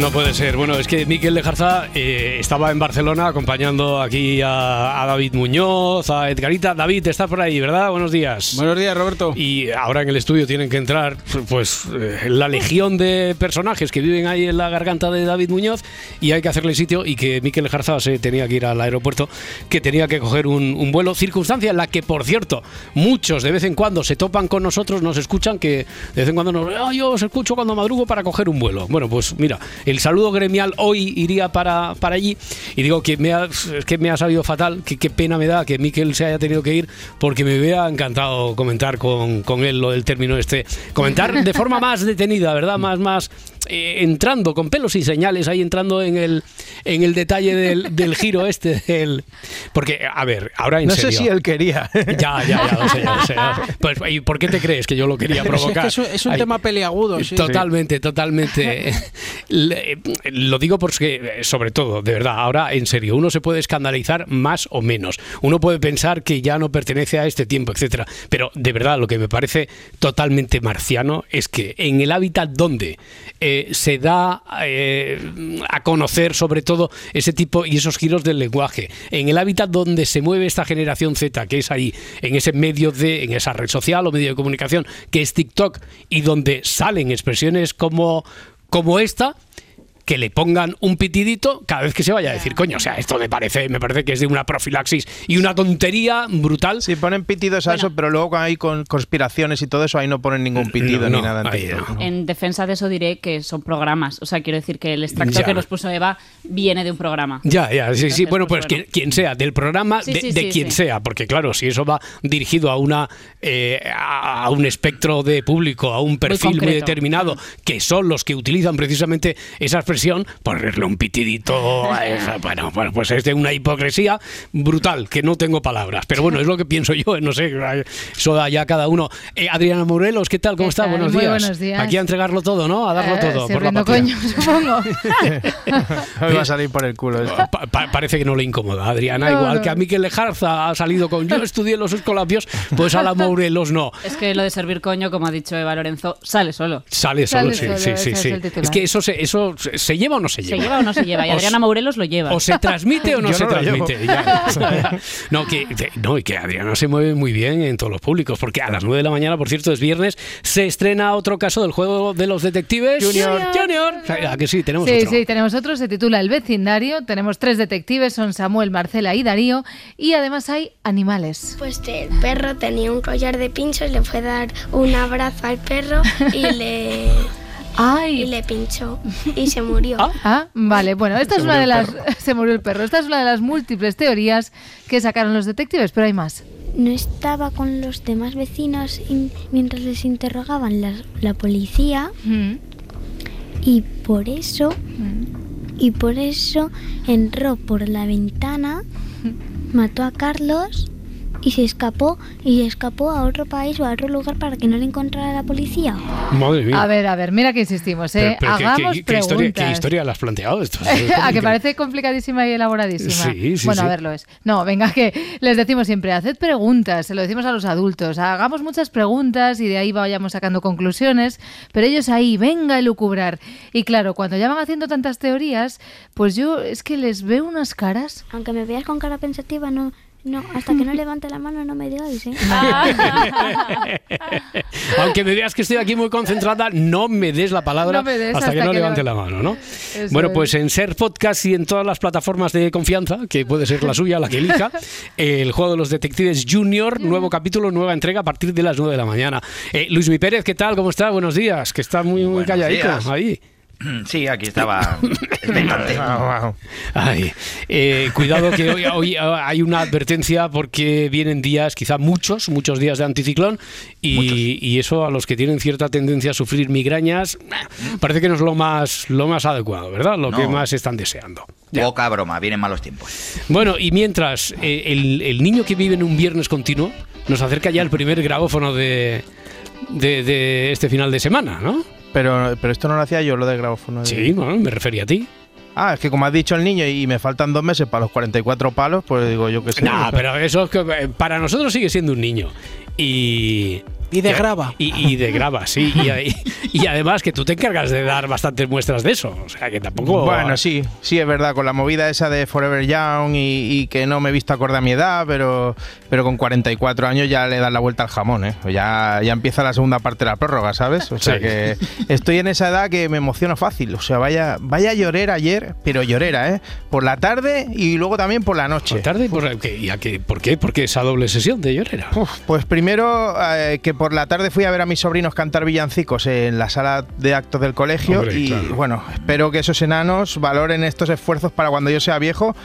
No puede ser. Bueno, es que Miquel de Jarza eh, estaba en Barcelona acompañando aquí a, a David Muñoz, a Edgarita. David, estás por ahí, ¿verdad? Buenos días. Buenos días, Roberto. Y ahora en el estudio tienen que entrar pues eh, la legión de personajes que viven ahí en la garganta de David Muñoz y hay que hacerle sitio y que Miquel Jarza se tenía que ir al aeropuerto, que tenía que coger un, un vuelo, circunstancia en la que, por cierto, muchos de vez en cuando se topan con nosotros, nos escuchan, que de vez en cuando nos... "Ah, yo os escucho cuando madrugo para coger un vuelo. Bueno, pues mira, el saludo gremial hoy iría para, para allí y digo que me ha, es que me ha fatal, que qué pena me da que Miquel se haya tenido que ir porque me hubiera encantado comentar con, con él lo del término este. Comentar de forma más detenida, ¿verdad? Más, más eh, entrando con pelos y señales, ahí entrando en el, en el detalle del, del giro este. Del, porque, a ver, ahora en no serio. sé si él quería. Ya, ya, ya, lo sé, ya lo sé. ya lo sé. Pues, ¿Y por qué te crees que yo lo quería es, que provocar? es un, Ay, tema peliagudo. sí. Totalmente, totalmente. Le- lo digo porque, sobre todo, de verdad, ahora en serio, uno se puede escandalizar más o menos. Uno puede pensar que ya no pertenece a este tiempo, etcétera. Pero de verdad, lo que me parece totalmente marciano es que en el hábitat donde eh, se da eh, a conocer, sobre todo, ese tipo y esos giros del lenguaje, en el hábitat donde se mueve esta generación Z, que es ahí, en ese medio de, en esa red social o medio de comunicación, que es TikTok, y donde salen expresiones como, como esta, que le pongan un pitidito cada vez que se vaya a decir, coño, o sea, esto me parece, me parece que es de una profilaxis y una tontería brutal. Sí, ponen pitidos a eso, pero luego cuando hay con conspiraciones y todo eso, ahí no ponen ningún pitido No, ni nada. en ahí TikTok, no. ¿no? En defensa de eso diré que son programas. O sea, quiero decir que el extracto Ya. que nos puso Eva viene de un programa. Ya, ya, sí, sí. Bueno, pues, pues, bueno. Quien, quien sea, del programa, Sí, de, sí, de sí, quien sí. sea, porque claro, si eso va dirigido a una eh, a un espectro de público, a un perfil muy, concreto. determinado, que son los que utilizan precisamente esa expresión, ponerle un pitidito, a esa- bueno, bueno, pues es de una hipocresía brutal, que no tengo palabras. Pero bueno, es lo que pienso yo, no sé, eso da ya cada uno. Eh, Adriana Morelos, ¿qué tal? ¿Cómo ¿Qué está? tal? Buenos Muy días. buenos días. Aquí a entregarlo todo, ¿no? A darlo Eh, todo. por la coño, supongo. Hoy va a salir por el culo esto. Pa- pa- parece que no le incomoda, Adriana. No, igual no. que a Miquel Lejarza ha salido con yo estudié los escolapios, pues a la Morelos no. Es que lo de servir coño, como ha dicho Eva Lorenzo, sale solo. Sale solo, Sale sí, solo, sí, sí, es sí. que eso se, eso se se lleva o no se ¿Se lleva. lleva o no se lleva? Y Adriana Morelos lo lleva. O se transmite o no Yo se no transmite. ya. No, que, que- no, y que Adriana se mueve muy bien en todos los públicos, porque a las 9 de la mañana, por cierto, es viernes, se estrena otro caso del juego de los detectives. Junior. Junior. ¿a que sí, tenemos Sí, otro. sí, tenemos otro, se titula El vecindario, tenemos tres detectives, son Samuel, Marcela y Darío, y además hay animales. Pues el perro tenía un collar de pinchos, le fue a dar un abrazo al perro y le, y le pinchó y se murió. Ah. Ah, vale, bueno, esta Se es una de las... Se murió el perro. Esta es una de las múltiples teorías que sacaron los detectives, pero hay más. No estaba con los demás vecinos in- mientras les interrogaban la, la policía Mm, y por eso mm. y por eso entró por la ventana, mató a Carlos y se escapó y se escapó a otro país o a otro lugar para que no le encontrara la policía. Madre mía. A ver, a ver, mira que insistimos, ¿eh? Pero- pero ¿qué- Hagamos qué, qué historia, ¿Qué preguntas. historia le has planteado? Esto, a que parece complicadísima y elaboradísima. Sí, sí, bueno, sí. a ver, lo es. No, venga, que les decimos siempre, haced preguntas, se lo decimos a los adultos, hagamos muchas preguntas y de ahí vayamos sacando conclusiones, pero ellos ahí, venga a lucubrar. Y claro, cuando ya van haciendo tantas teorías, pues yo es que les veo unas caras. Aunque me veas con cara pensativa, no, no, hasta que no levante la mano no me digáis, ¿eh? Aunque me veas que estoy aquí muy concentrada, no me des la palabra No me des hasta, que no que levante no- la mano, ¿no? Eso bueno, es. pues en Ser Podcast y en todas las plataformas de confianza, que puede ser la suya, la que elija, el juego de los detectives Junior, nuevo capítulo, nueva entrega a partir de las 9 de la mañana. Eh, Luis Mi Pérez, ¿qué tal? ¿Cómo está? Buenos días, que está muy, muy calladito días. ahí. Sí, aquí estaba Ay, eh, cuidado que hoy, hoy hay una advertencia porque vienen días, quizá muchos, muchos días de anticiclón y, y eso a los que tienen cierta tendencia a sufrir migrañas eh, parece que no es lo más, lo más adecuado, ¿verdad? Lo que más están deseando. Ya. Poca broma, vienen malos tiempos. Bueno, y mientras eh, el, el niño que vive en un viernes continuo nos acerca ya el primer grabófono de, de, de este final de semana, ¿no? Pero, pero esto no lo hacía yo, lo de grabófono. de- Sí, bueno, me refería a ti. Ah, es que como has dicho el niño y me faltan dos meses para los 44 palos, pues digo yo que sí. No, pero eso es que, eh, para nosotros sigue siendo un niño. Y. Y de grava. Y, y de grava, sí. Y, y- y además que tú te encargas de dar bastantes muestras de eso. O sea, que tampoco. Bueno, sí, sí, es verdad, con la movida esa de Forever Young y, y que no me he visto acorde a mi edad, pero, pero con 44 años ya le das la vuelta al jamón, ¿eh? Ya, ya empieza la segunda parte de la prórroga, ¿sabes? O sea Sí. que estoy en esa edad que me emociona fácil. O sea, vaya, vaya llorera ayer, pero llorera, ¿eh? Por la tarde y luego también por la noche. Por tarde, por, ¿qué? ¿Y a qué? ¿por qué? ¿Por qué esa doble sesión de llorera? Uf, pues primero eh, que por la tarde fui a ver a mis sobrinos cantar villancicos en la sala de actos del colegio Hombre, y claro. bueno, espero que esos enanos valoren estos esfuerzos para cuando yo sea viejo.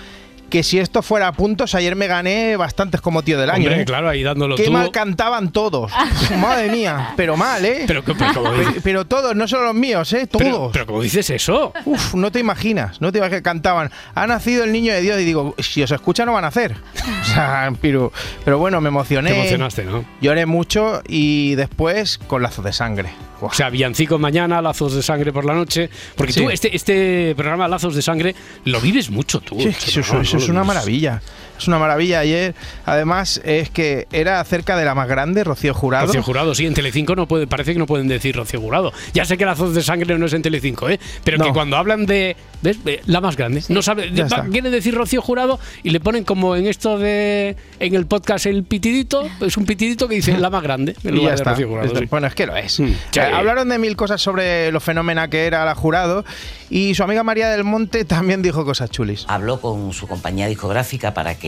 Que si esto fuera a puntos, ayer me gané bastantes como tío del año. Hombre, ¿eh? claro, ahí dándolo Qué tú. mal cantaban todos. Madre mía, pero mal, ¿eh? Pero, pero, como Pero- dices, pero todos, no solo los míos, ¿eh? Todos. pero, pero como dices eso. Uf, no te imaginas, no te imaginas que cantaban. Ha nacido el niño de Dios y digo, si os escucha no van a hacer. O sea, pero, pero bueno, me emocioné. Te emocionaste, ¿no? Lloré mucho y después con lazos de sangre. O sea, villancicos mañana, lazos de sangre por la noche. Porque Sí. tú, este, este programa Lazos de Sangre, lo vives mucho tú. Sí, este eso, es una maravilla. Es una maravilla ayer. Además, es que era cerca de la más grande, Rocío Jurado. Rocío Jurado, sí, en Telecinco no puede, parece que no pueden decir Rocío Jurado. Ya sé que Lazos de Sangre no es en Telecinco, ¿eh? Pero que cuando hablan de, ¿ves? De la más grande, no sabe, está. quiere decir Rocío Jurado y le ponen como en esto de en el podcast el pitidito, es un pitidito que dice la más grande en Y ya de está. Rocío Jurado. Es de- sí. Bueno, es que lo es. Mm, sí. Eh, hablaron de mil cosas sobre lo fenómena que era la jurado y su amiga María del Monte también dijo cosas chulis. habló con su compañía discográfica para que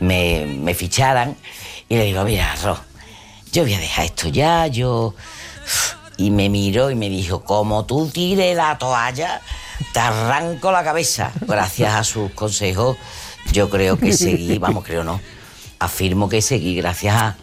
me, me ficharan y le digo, mira, Ro, yo voy a dejar esto ya, yo... Y me miró y me dijo, como tú tires la toalla, te arranco la cabeza. Gracias a sus consejos, yo creo que seguí, vamos, creo no, afirmo que seguí gracias a.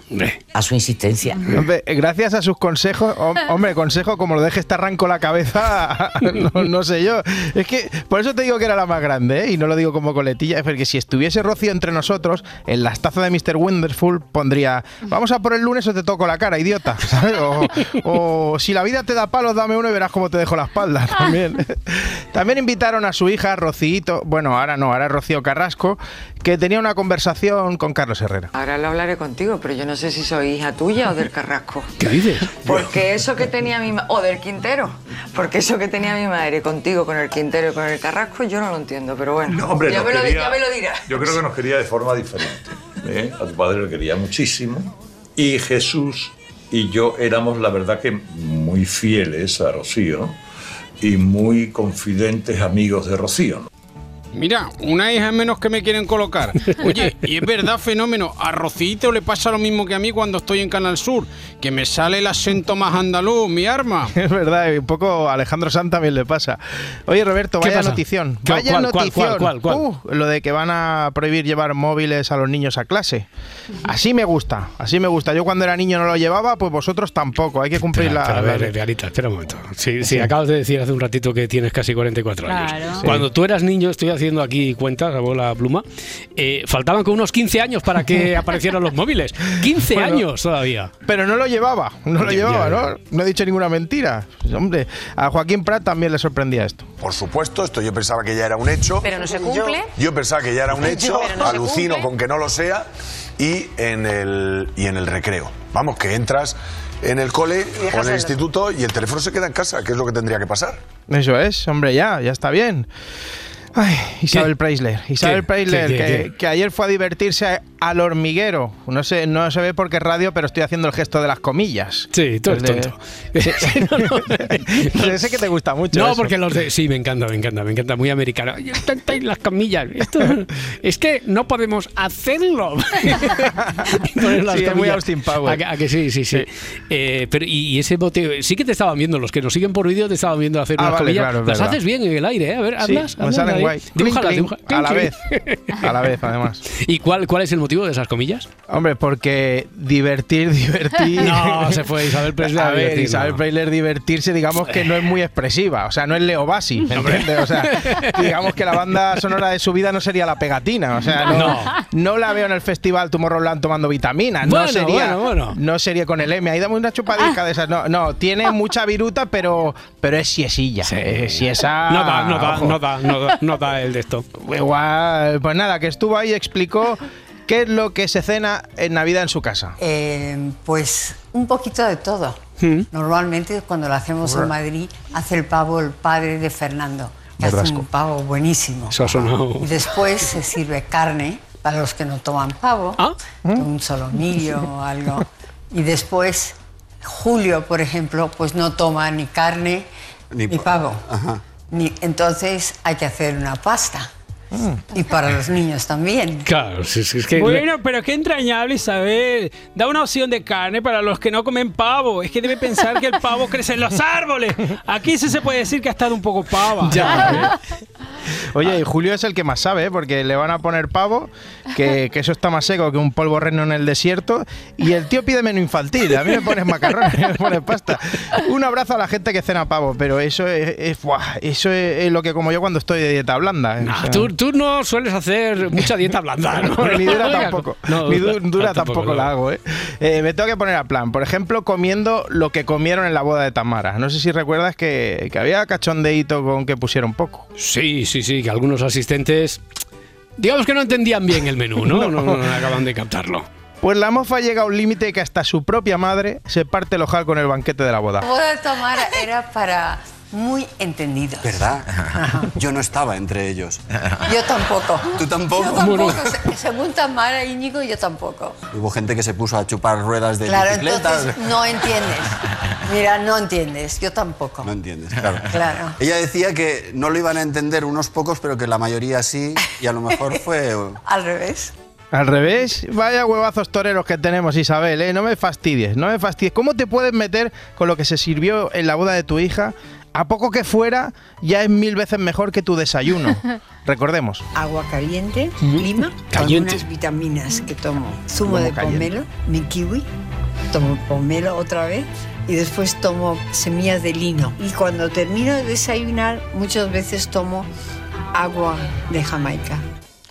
a su insistencia. Hombre, gracias a sus consejos, hom- hombre, consejo como lo dejes te arranco la cabeza, no, no sé yo. Es que por eso te digo que era la más grande, ¿eh? y no lo digo como coletilla, es porque si estuviese Rocío entre nosotros, en las tazas de Mr. Wonderful pondría, vamos a por el lunes o te toco la cara, idiota, ¿sabes? O, o, si la vida te da palos, dame uno y verás cómo te dejo la espalda también. También invitaron a su hija, Rocío, bueno, ahora no, ahora es Rocío Carrasco, que tenía una conversación con Carlos Herrera. Ahora lo hablaré contigo, pero yo no sé si soy hija tuya o del Carrasco. ¿Qué dices? Porque eso que tenía mi madre, o del Quintero, porque eso que tenía mi madre contigo, con el Quintero y con el Carrasco, yo no lo entiendo, pero bueno. No, hombre, ya, me lo, quería- ya me lo dirás. Yo creo que nos quería de forma diferente. ¿eh? A tu padre le quería muchísimo. Y Jesús y yo éramos, la verdad, que muy fieles a Rocío y muy confidentes amigos de Rocío. Mira, una hija menos que me quieren colocar. Oye, y es verdad, fenómeno, a Rocito le pasa lo mismo que a mí cuando estoy en Canal Sur, que me sale el acento más andaluz, mi arma. Es verdad, y un poco a Alejandro Sanz también le pasa. Oye, Roberto, ¿Qué vaya pasa? notición. ¿Cuál, Vaya cuál, cuál, notición. cuál, cuál, Uh, lo de que van a prohibir llevar móviles a los niños a clase. Así me gusta, así me gusta. Yo cuando era niño no lo llevaba, pues vosotros tampoco. Hay que cumplir Espera, la, espera, la- ver, Garita, espera un momento. Si, si acabas de decir hace un ratito que tienes casi 44 años. Claro. Sí. Cuando tú eras niño, estoy haciendo aquí cuentas, a bola pluma, eh, faltaban con unos 15 años para que aparecieran los móviles. 15 Bueno. años todavía. Pero no lo llevaba, no lo Ya, llevaba, ya, ¿no? No he dicho ninguna mentira. Pues, hombre, a Joaquín Prat también le sorprendía esto. Por supuesto, esto yo pensaba que ya era un hecho. Pero no se cumple. Yo pensaba que ya era un hecho, no alucino con que no lo sea y en el y en el recreo. Vamos, que entras en el cole o en el el- instituto y el teléfono se queda en casa, que es lo que tendría que pasar. Eso es, hombre, ya, ya está bien. Ay, Isabel Preisler. Isabel ¿Qué? Preisler, ¿Qué, qué, que, qué? que ayer fue a divertirse al hormiguero. No sé, no se ve porque es radio, pero estoy haciendo el gesto de las comillas. Sí, tú eres de- tonto. Sí. Ese que te gusta mucho. No, eso. porque los de. Sí, me encanta, me encanta, me encanta. Muy americano. Las camillas. Esto, es que no podemos hacerlo. Sí, es muy. Austin Powers. ¿A que, a que sí, sí, sí. Eh, pero, y, ese bote. Sí que te estaban viendo, los que nos siguen por vídeo te estaban viendo hacer Ah, unas vale, comillas. claro, las verdad. haces bien en el aire, ¿eh? A ver, Sí, hazlas. me salen guay. Dibújalas, clink, a la vez. A la vez, además. ¿Y cuál, cuál es el motivo de esas comillas? Hombre, porque divertir, divertir. No, se fue Isabel Presley a ver, Isabel no. Presley divertirse, digamos que no es muy expresiva. O sea, no es Leo Bassi, ¿me entiendes? O sea, digamos que la banda sonora de su vida no sería la pegatina. O sea, no, No. no la veo en el festival Tomorrowland tomando vitaminas. Bueno, no sería, bueno, bueno. no sería con el M. Ahí dame una chupadita de esas. No, no, tiene mucha viruta, pero, pero es siesilla. Es siesa. No da, no da, no da, no da, no da el de esto. Igual, pues nada, que estuvo ahí y explicó qué es lo que se cena en Navidad en su casa. Eh, pues un poquito de todo. Mm. Normalmente cuando lo hacemos en Madrid hace el pavo el padre de Fernando, que hace un pavo buenísimo. Eso ha sonado. Y después se sirve carne para los que no toman pavo, Ah. un solomillo o algo. Y después Julio, por ejemplo, pues no toma ni carne ni, Ni pa- pavo. Ajá. Ni- entonces hay que hacer una pasta. Y para los niños también. Claro, sí, sí, es que. Bueno, pero qué entrañable, Isabel. Da una opción de carne para los que no comen pavo. Es que debe pensar que el pavo crece en los árboles. Aquí sí se puede decir que ha estado un poco pava. Ya. Oye, y Julio es el que más sabe, ¿eh? porque le van a poner pavo, que, que eso está más seco que un polvo reno en el desierto, y el tío pide menú infantil. A mí me pones macarrones, me pones pasta. Un abrazo a la gente que cena pavo, pero eso es, es- buah, eso es, es lo que como yo cuando estoy de dieta blanda. ¿eh? O Ah, sea, tú, tú no sueles hacer mucha dieta blanda, ¿no? ni dura tampoco. no, ni du- dura tampoco, tampoco no. la hago, ¿eh? Eh, Me tengo que poner a plan. Por ejemplo, comiendo lo que comieron en la boda de Tamara. No sé si recuerdas que, que había cachondeíto con que pusieron poco. Sí, sí, sí, que algunos asistentes. Digamos que no entendían bien el menú, ¿no? No, no, no acaban de captarlo. Pues la mofa llega a un límite que hasta su propia madre se parte el ojal con el banquete de la boda. La boda de Tamara era para muy entendidos. ¿Verdad? Yo no estaba entre ellos. Yo tampoco. ¿Tú tampoco? Yo tampoco. Se- Según Tamara y Íñigo, yo tampoco. Hubo gente que se puso a chupar ruedas de Claro, bicicletas. entonces no entiendes. Mira, no entiendes. Yo tampoco. No entiendes, claro. Claro. Ella decía que no lo iban a entender unos pocos, pero que la mayoría sí, y a lo mejor fue... Al revés. Al revés, vaya huevazos toreros que tenemos, Isabel, ¿eh? No me fastidies, no me fastidies. ¿Cómo te puedes meter con lo que se sirvió en la boda de tu hija? A poco que fuera, ya es mil veces mejor que tu desayuno. Recordemos. Agua caliente, lima, Caliente. con unas vitaminas que tomo. Zumo ¿Cómo de caliente? pomelo, mi kiwi, tomo pomelo otra vez y después tomo semillas de lino. Y cuando termino de desayunar, muchas veces tomo agua de Jamaica.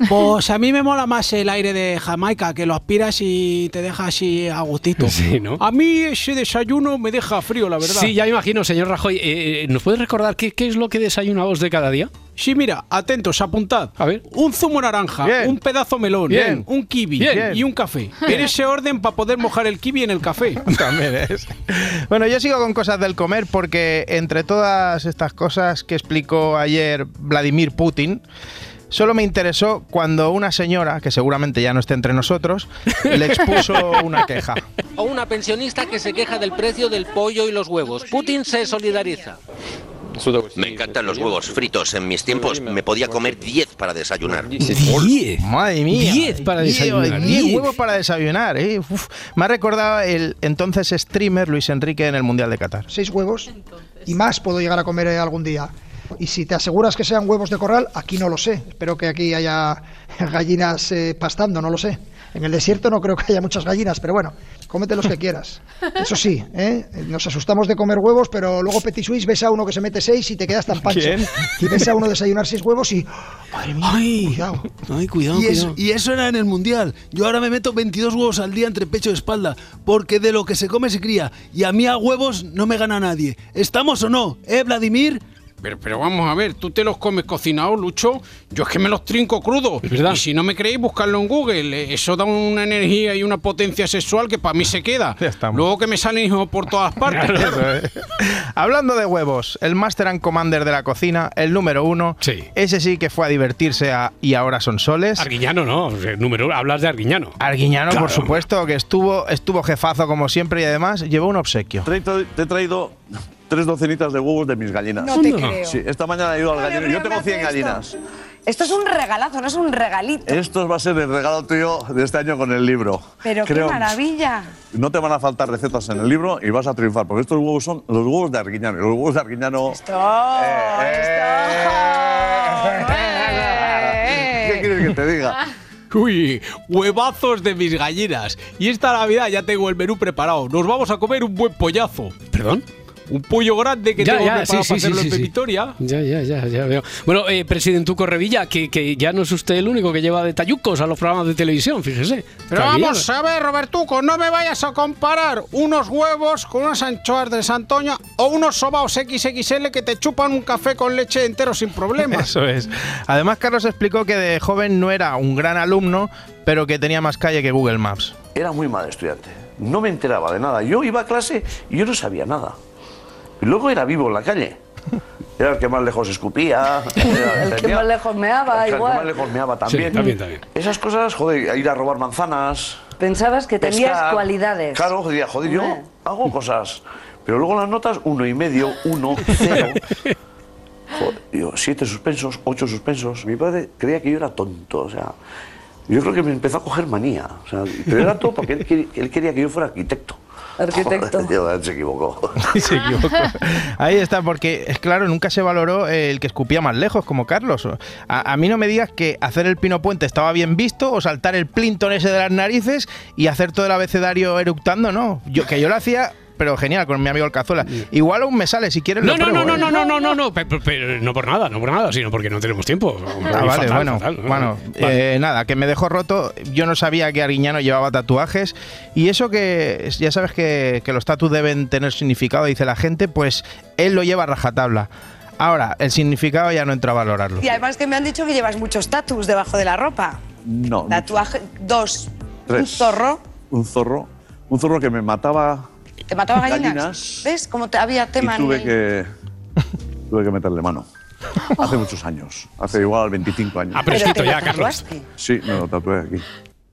Pues a mí me mola más el aire de Jamaica, que lo aspiras y te deja así a gustito. Sí, ¿no? A mí ese desayuno me deja frío, la verdad. Sí, ya me imagino, señor Rajoy. eh, ¿Nos puedes recordar qué, qué es lo que desayunamos de cada día? Sí, mira, atentos, apuntad. A ver. Un zumo naranja, Bien. un pedazo melón, Bien. un kiwi Bien. y un café. En ese orden para poder mojar el kiwi en el café. También es. Bueno, yo sigo con cosas del comer porque entre todas estas cosas que explicó ayer Vladimir Putin, solo me interesó cuando una señora, que seguramente ya no esté entre nosotros, le expuso una queja. O una pensionista que se queja del precio del pollo y los huevos. Putin se solidariza. Me encantan los huevos fritos. En mis tiempos me podía comer 10 para desayunar. ¡Diez! Madre mía. 10 para Diez, desayunar. diez 10. huevos para desayunar. ¿eh? Uf. Me ha recordado el entonces streamer Luis Enrique en el Mundial de Qatar. seis huevos y más puedo llegar a comer eh, algún día. Y si te aseguras que sean huevos de corral, aquí no lo sé. Espero que aquí haya gallinas eh, pastando, no lo sé. En el desierto no creo que haya muchas gallinas, pero bueno, cómete los que quieras. Eso sí, ¿eh? nos asustamos de comer huevos, pero luego Petit Suisse ves a uno que se mete seis y te quedas tan pancho. ¿Quién? Y ves a uno desayunar seis huevos y... Madre mía, cuidado. Ay, cuidado, Y eso- cuidado. Y eso era en el mundial. Yo ahora me meto 22 huevos al día entre pecho y espalda, porque de lo que se come se cría. Y a mí a huevos no me gana nadie. ¿Estamos o no? ¿Eh, Vladimir? Pero, pero vamos a ver, ¿tú te los comes cocinados, Lucho? Yo es que me los trinco crudos. Y si no me creéis, buscarlo en Google. Eh, Eso da una energía y una potencia sexual que para mí se queda. Luego que me salen hijos por todas partes. Eso es. Hablando de huevos, el Master and Commander de la cocina, el número uno, ese sí que fue a divertirse a- y ahora son soles. Arguiñano no, o sea, número, hablas de Arguiñano. Arguiñano, Claro. por supuesto, que estuvo, estuvo jefazo como siempre y además llevó un obsequio. Te he traído tres docenitas de huevos de mis gallinas. No te creo. Sí, esta mañana he ido al gallinero. Yo tengo 100 gallinas. Esto es un regalazo, no es un regalito. Esto va a ser el regalo tuyo de este año con el libro. Pero Creo- qué maravilla. No te van a faltar recetas en el libro y vas a triunfar, porque estos huevos son los huevos de Arguiñano. Los huevos de Arguiñano... ¿Qué quieres que te diga? Uy, huevazos de mis gallinas. Y esta Navidad ya tengo el menú preparado. Nos vamos a comer un buen pollazo. ¿Perdón? Un pollo grande que Ya, tengo ya, preparado sí, para sí, hacerlo sí, en sí. Pepitoria. Ya, ya, ya, ya veo. Bueno, eh, Presidentuco Revilla, que, que ya no es usted el único que lleva de tallucos a los programas de televisión, fíjese. Pero vamos a ver, Robertuco, no me vayas a comparar unos huevos con unas anchoas de Santoña o unos sobaos XXL que te chupan un café con leche entero sin problemas. Eso es. Además, Carlos explicó que de joven no era un gran alumno, pero que tenía más calle que Google Maps. Era muy mal estudiante. No me enteraba de nada. Yo iba a clase y yo no sabía nada. Y luego era vivo en la calle. Era el que más lejos escupía. era- El que más lejos meaba, el que igual. más lejos meaba también. Sí, también, también. Esas cosas, joder, ir a robar manzanas. Pensabas que tenías pescar. cualidades. Claro, diría, joder, yo hago cosas. Pero luego las notas, uno y medio, uno, cero. Joder, digo, siete suspensos, ocho suspensos. Mi padre creía que yo era tonto, o sea, yo creo que me empezó a coger manía. O sea, pero era todo porque él, quería- él quería que yo fuera arquitecto. Arquitecto. Joder, se equivocó. Se equivocó. Ahí está, porque es claro, nunca se valoró el que escupía más lejos, como Carlos. A, a mí no me digas que hacer el pino puente estaba bien visto o saltar el plinton ese de las narices y hacer todo el abecedario eructando, no. Yo, que yo lo hacía, pero genial, con mi amigo el Cazuela. Igual aún me sale, si quieres No, lo no, no, pruebo, no, ¿eh? no, no, no, no, no, pe- pe- pe- no por nada, no por nada, sino porque no tenemos tiempo. Ah, vale, Fatal, bueno, fatal. bueno, Vale. eh, nada, que me dejó roto. Yo no sabía que Arguiñano llevaba tatuajes. Y eso que ya sabes que, que los tatus deben tener significado, dice la gente, pues él lo lleva a rajatabla. Ahora, el significado ya no entra a valorarlo. Y además que me han dicho que llevas muchos tatus debajo de la ropa. No, Tatuaje, dos. Un Tres. zorro. un zorro, un zorro que me mataba ¿Te mataba gallinas? Gallinas. ¿Ves cómo te había tema y en tuve el- que, tuve que meterle mano. Hace muchos años, hace igual 25 años. Ah, pero ya, Carlos. Sí, me lo tatué aquí.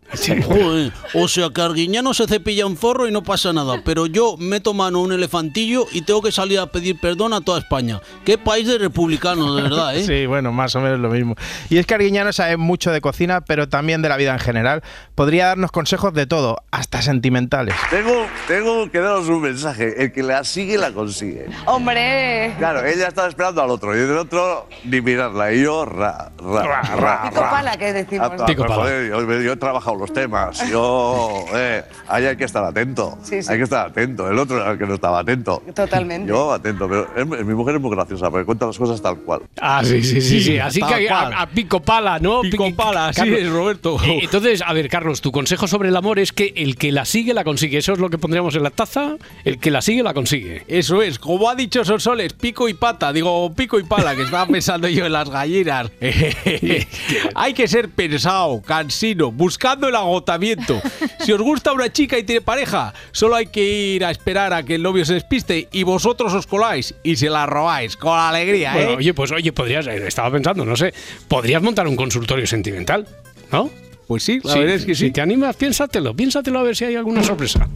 Joder, o sea que Arguiñano se cepilla un zorro y no pasa nada, pero yo meto mano a un elefantillo y tengo que salir a pedir perdón a toda España. Qué país de republicanos, de verdad, ¿eh? Sí, bueno, más o menos lo mismo. Y es que Arguiñano sabe mucho de cocina, pero también de la vida en general. Podría darnos consejos de todo, hasta sentimentales. Tengo, tengo que daros un mensaje. El que la sigue, la consigue. ¡Hombre! Claro, ella estaba esperando al otro y el otro ni mirarla. Y yo, ra, ra, ra, ra. pala, que decimos. Joder, yo, yo he trabajado los temas. Yo, eh, ahí hay que estar atento. Sí, sí. Hay que estar atento. El otro era el que no estaba atento. Totalmente. Yo atento, pero es- mi mujer es muy graciosa porque cuenta las cosas tal cual. Ah, sí, sí, sí, sí. Así Tal que a, a pico pala, ¿no? Pico pala, así es, Roberto. entonces, a ver, Carlos, tu consejo sobre el amor es que el que la sigue, la consigue. Eso es lo que pondríamos en la taza. El que la sigue, la consigue. Eso es, como ha dicho Sonsoles, pico y pata, digo pico y pala, que estaba pensando yo en las gallinas. Hay que ser pensado, cansino, buscando el agotamiento. Si os gusta una chica y tiene pareja, solo hay que ir a esperar a que el novio se despiste y vosotros os coláis y se la robáis con alegría, ¿eh? Oye, pues oye, podrías, eh, estaba pensando, no sé, podrías montar un consultorio sentimental, ¿no? Pues sí, la verdad es que Si te animas, piénsatelo, piénsatelo a ver si hay alguna sorpresa.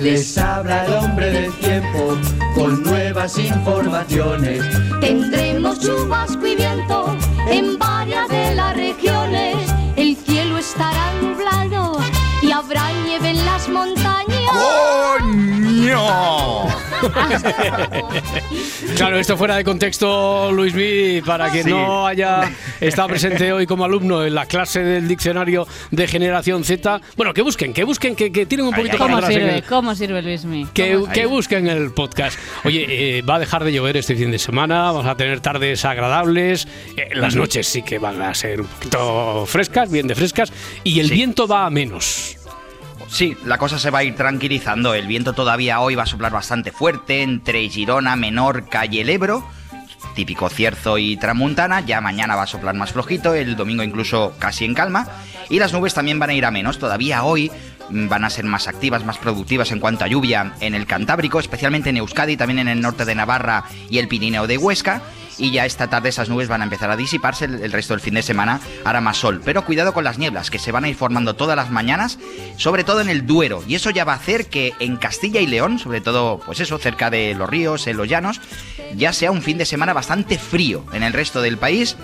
Les habla el hombre del tiempo con nuevas informaciones. Tendremos chubasco y viento en varias de las regiones. Claro, esto fuera de contexto, Luismi, para Sí. no haya estado presente hoy como alumno en la clase del diccionario de generación Z. Bueno, que busquen, que busquen, que, que tienen un poquito ¿Cómo atrás en sirve? el- ¿Cómo sirve Luismi? Que, ¿Cómo que busquen el podcast. Oye, eh, va a dejar de llover este fin de semana, vamos a tener tardes agradables, eh, las noches sí que van a ser un poquito frescas, bien de frescas, y el viento va a menos. Sí, la cosa se va a ir tranquilizando. El viento todavía hoy va a soplar bastante fuerte entre Girona, Menorca y el Ebro. Típico cierzo y tramuntana. Ya mañana va a soplar más flojito, el domingo incluso casi en calma. Y las nubes también van a ir a menos. Todavía hoy mm, van a ser más activas, más productivas en cuanto a lluvia en el Cantábrico, especialmente en Euskadi, también en el norte de Navarra y el Pirineo de Huesca. Y ya esta tarde esas nubes van a empezar a disiparse, el, el resto del fin de semana hará más sol. Pero cuidado con las nieblas, que se van a ir formando todas las mañanas, sobre todo en el Duero. Y eso ya va a hacer que en Castilla y León, sobre todo, pues eso, cerca de los ríos, en los llanos, ya sea un fin de semana bastante frío. En el resto del país,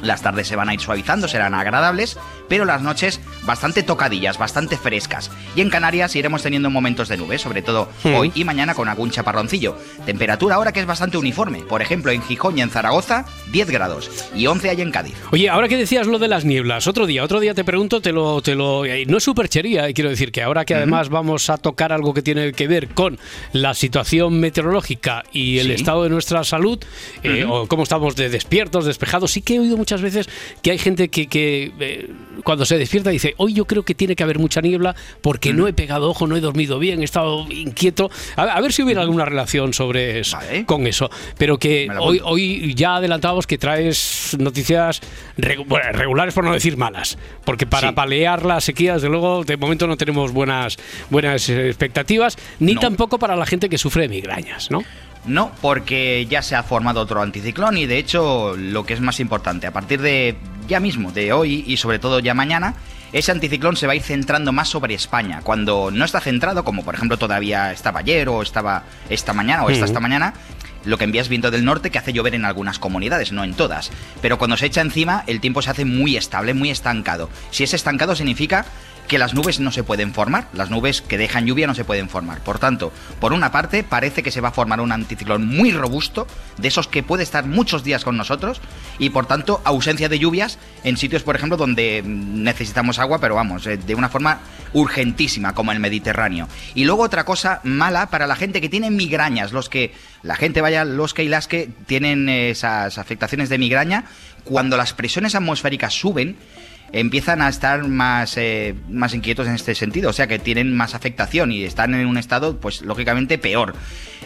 las tardes se van a ir suavizando, serán agradables, pero las noches bastante tocadillas, bastante frescas. Y en Canarias iremos teniendo momentos de nubes, sobre todo hoy y mañana con algún chaparroncillo. Temperatura ahora que es bastante uniforme. Por ejemplo, en Gijón y en Zaragoza, 10 grados. Y 11 hay en Cádiz. Oye, ahora que decías lo de las nieblas, otro día, otro día te pregunto, te lo, te lo, eh, no es superchería, eh, quiero decir que ahora que además vamos a tocar algo que tiene que ver con la situación meteorológica y el Sí. estado de nuestra salud, eh, o cómo estamos de despiertos, despejados, sí que he oído muchas veces que hay gente que, que, eh, cuando se despierta dice, hoy yo creo que tiene que haber mucha niebla porque no he pegado ojo, no he dormido bien, he estado inquieto. A, a ver si hubiera alguna relación sobre eso, con eso. Pero que hoy, apunto. Hoy ya adelantábamos que traes noticias regulares, por no decir malas. Porque para Sí. paliar la sequía, desde luego, de momento no tenemos buenas, buenas eh, expectativas, ni No. tampoco para la gente que sufre de migrañas, ¿no? No, porque ya se ha formado otro anticiclón y de hecho lo que es más importante, a partir de ya mismo, de hoy y sobre todo ya mañana, ese anticiclón se va a ir centrando más sobre España. Cuando no está centrado, como por ejemplo todavía estaba ayer o estaba esta mañana o está esta mañana, lo que envía es viento del norte que hace llover en algunas comunidades, no en todas. Pero cuando se echa encima, el tiempo se hace muy estable, muy estancado. Si es estancado significa que las nubes no se pueden formar, las nubes que dejan lluvia no se pueden formar. Por tanto, por una parte, parece que se va a formar un anticiclón muy robusto, de esos que puede estar muchos días con nosotros, y por tanto, ausencia de lluvias en sitios, por ejemplo, donde necesitamos agua, pero vamos, eh, de una forma urgentísima, como el Mediterráneo. Y luego otra cosa mala para la gente que tiene migrañas, los que, la gente vaya, los que y las que tienen esas afectaciones de migraña, cuando las presiones atmosféricas suben, empiezan a estar más, eh, más inquietos en este sentido, o sea que tienen más afectación y están en un estado, pues lógicamente peor.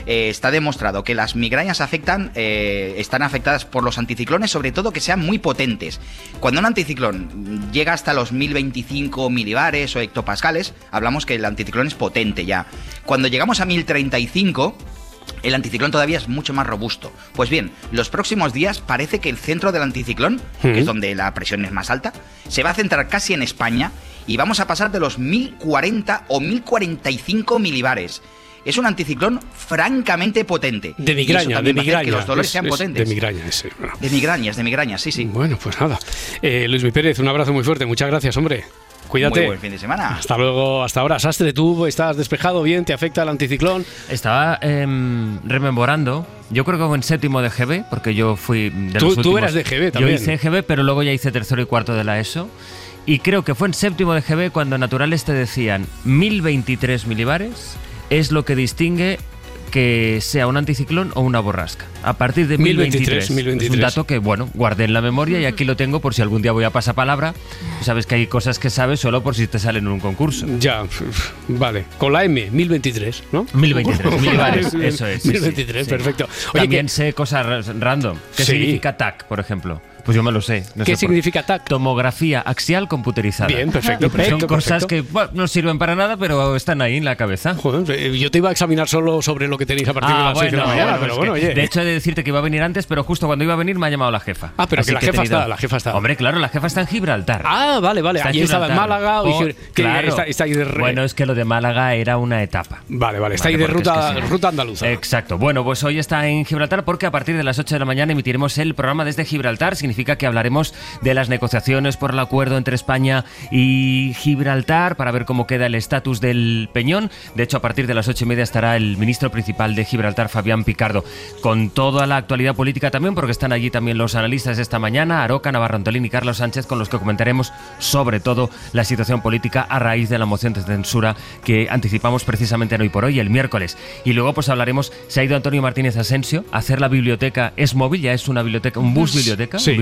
Eh, está demostrado que las migrañas afectan, eh, están afectadas por los anticiclones, sobre todo que sean muy potentes. Cuando un anticiclón llega hasta los 1025 milibares o hectopascales, hablamos que el anticiclón es potente ya. Cuando llegamos a 1035, el anticiclón todavía es mucho más robusto. Pues bien, los próximos días parece que el centro del anticiclón, que es donde la presión es más alta, se va a centrar casi en España y vamos a pasar de los 1040 o 1045 milibares. Es un anticiclón francamente potente. De migraña, de migraña. Que los dolores Es- sean es potentes. De migraña, ese. bueno. De migrañas, de migrañas, sí, sí. Bueno, pues nada. Eh, Luis Mi Pérez, un abrazo muy fuerte. Muchas gracias, hombre. Cuídate. Muy buen fin de semana. Hasta luego, hasta ahora. Sastre, tú estás despejado bien, te afecta el anticiclón. Estaba em, rememorando. Yo creo que en séptimo de GB, porque yo fui de Tú- los tú últimos. eras de GB también. Yo hice GB, pero luego ya hice tercero y cuarto de la ESO. Y creo que fue en séptimo de GB cuando naturales te decían 1023 milibares es lo que distingue que sea un anticiclón o una borrasca. A partir de 1023. 1023, Es un 1023. dato que, bueno, guardé en la memoria y aquí lo tengo por si algún día voy a pasapalabra. Sabes que hay cosas que sabes solo por si te salen en un concurso. Ya, vale. Con la M, 1023, ¿no? 1023, milibares, eso es. sí, sí, 1023, sí. perfecto. Oye, También que- sé cosas ra- random. ¿Qué Sí. significa TAC, por ejemplo? Pues yo me lo sé. no ¿Qué sé por- significa TAC? Tomografía axial computerizada. Bien, perfecto, Son perfecto, cosas perfecto. que bueno, no sirven para nada, pero están ahí en la cabeza. Joder, eh, yo te iba a examinar solo sobre lo que tenéis a partir de las 6 de la mañana, bueno, pero bueno, que, oye. De hecho, he de decirte que iba a venir antes, pero justo cuando iba a venir me ha llamado la jefa. Ah, pero que la he jefa tenido- está, la jefa está. Hombre, claro, la jefa está en Gibraltar. Ah, vale, vale. Está en Allí estaba en. Málaga. Oh, y que claro. está, está ahí de re- Bueno, es que lo de Málaga era una etapa. Vale, vale. Está ahí de es ruta, que sí. ruta andaluza. Exacto. Bueno, pues hoy está en Gibraltar porque a partir de las 8 de la mañana emitiremos el programa desde Gibraltar. Significa que hablaremos de las negociaciones por el acuerdo entre España y Gibraltar para ver cómo queda el estatus del Peñón. De hecho, a partir de las 8 y media estará el ministro principal de Gibraltar, Fabián Picardo, con toda la actualidad política también, porque están allí también los analistas esta mañana, Aroca, Navarro Antolín y Carlos Sánchez, con los que comentaremos sobre todo la situación política a raíz de la moción de censura que anticipamos precisamente en hoy por hoy, el miércoles. Y luego pues hablaremos, se ha ido Antonio Martínez Asensio a hacer la biblioteca, es móvil, ya es una biblioteca, un bus biblioteca, Sí. un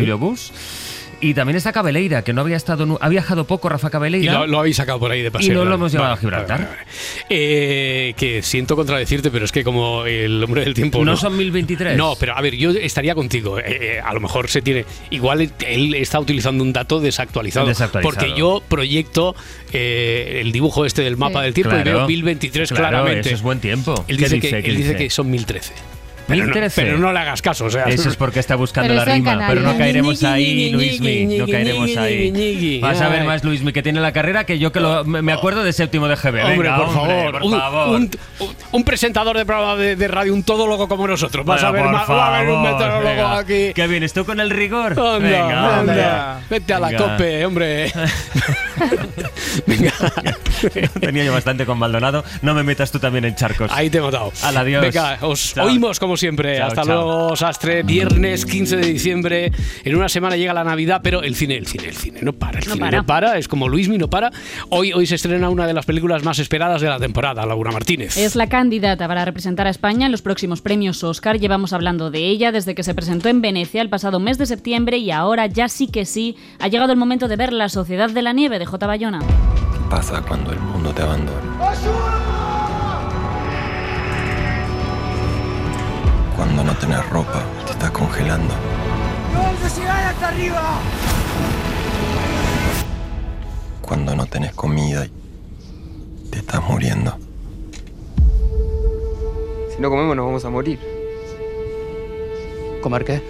y también está Cabeleira, que no había estado, ha viajado poco Rafa Y Cabeleira. lo, lo habéis sacado por ahí de paseo. y no lo hemos llevado Vale, a Gibraltar. vale, vale. Eh, que siento contradecirte, pero es que como el hombre del tiempo. ¿No son 1023? No, pero a ver, yo estaría contigo. Eh, eh, a lo mejor se tiene. Igual él- está utilizando un dato desactualizado. Desactualizado. Porque yo proyecto eh, el dibujo este del mapa Sí. del tiempo y veo 1023 Claro, claramente. eso es buen tiempo. Él ¿Qué dice, dice? que, ¿Qué él dice dice? que son 1013. Pero no, 1013. pero no le hagas caso, o sea. Eso es porque está buscando Pero la rima, pero no caeremos ahí, Luismi, no caeremos ahí. Vas a ver más Luismi que tiene la carrera que yo que lo, me acuerdo de séptimo de GB. Hombre, Venga, por hombre, favor, por un, favor. un- un- un presentador de programa de, de radio, un todólogo como nosotros. Vas a ver, ma- va a haber un meteorólogo venga. aquí. ¿Qué vienes tú con el rigor? Anda, venga, hombre. anda. Vete a la Venga. cope, hombre. Tenía yo bastante con Maldonado. No me metas tú también en charcos. Ahí te he matado. Al adiós. Venga, os Chao. oímos como siempre. Chao, Hasta chao. luego, Sastre. Viernes 15 de diciembre. En una semana llega la Navidad, pero el cine, el cine, el cine no para. El No cine para. no para. Es como Luismi, no para. Hoy, hoy se estrena una de las películas más esperadas de la temporada, Laura Martínez. Es la candidata para representar a España en los próximos premios Oscar. Llevamos hablando de ella desde que se presentó en Venecia el pasado mes de septiembre y ahora ya sí que sí ha llegado el momento de ver La Sociedad de la Nieve de J. Bayona. pasa cuando el mundo te abandona? Cuando tenés ropa, te estás congelando. hasta arriba! Cuando no tenés comida y te estás muriendo. Si no comemos nos vamos a morir. ¿Comer qué?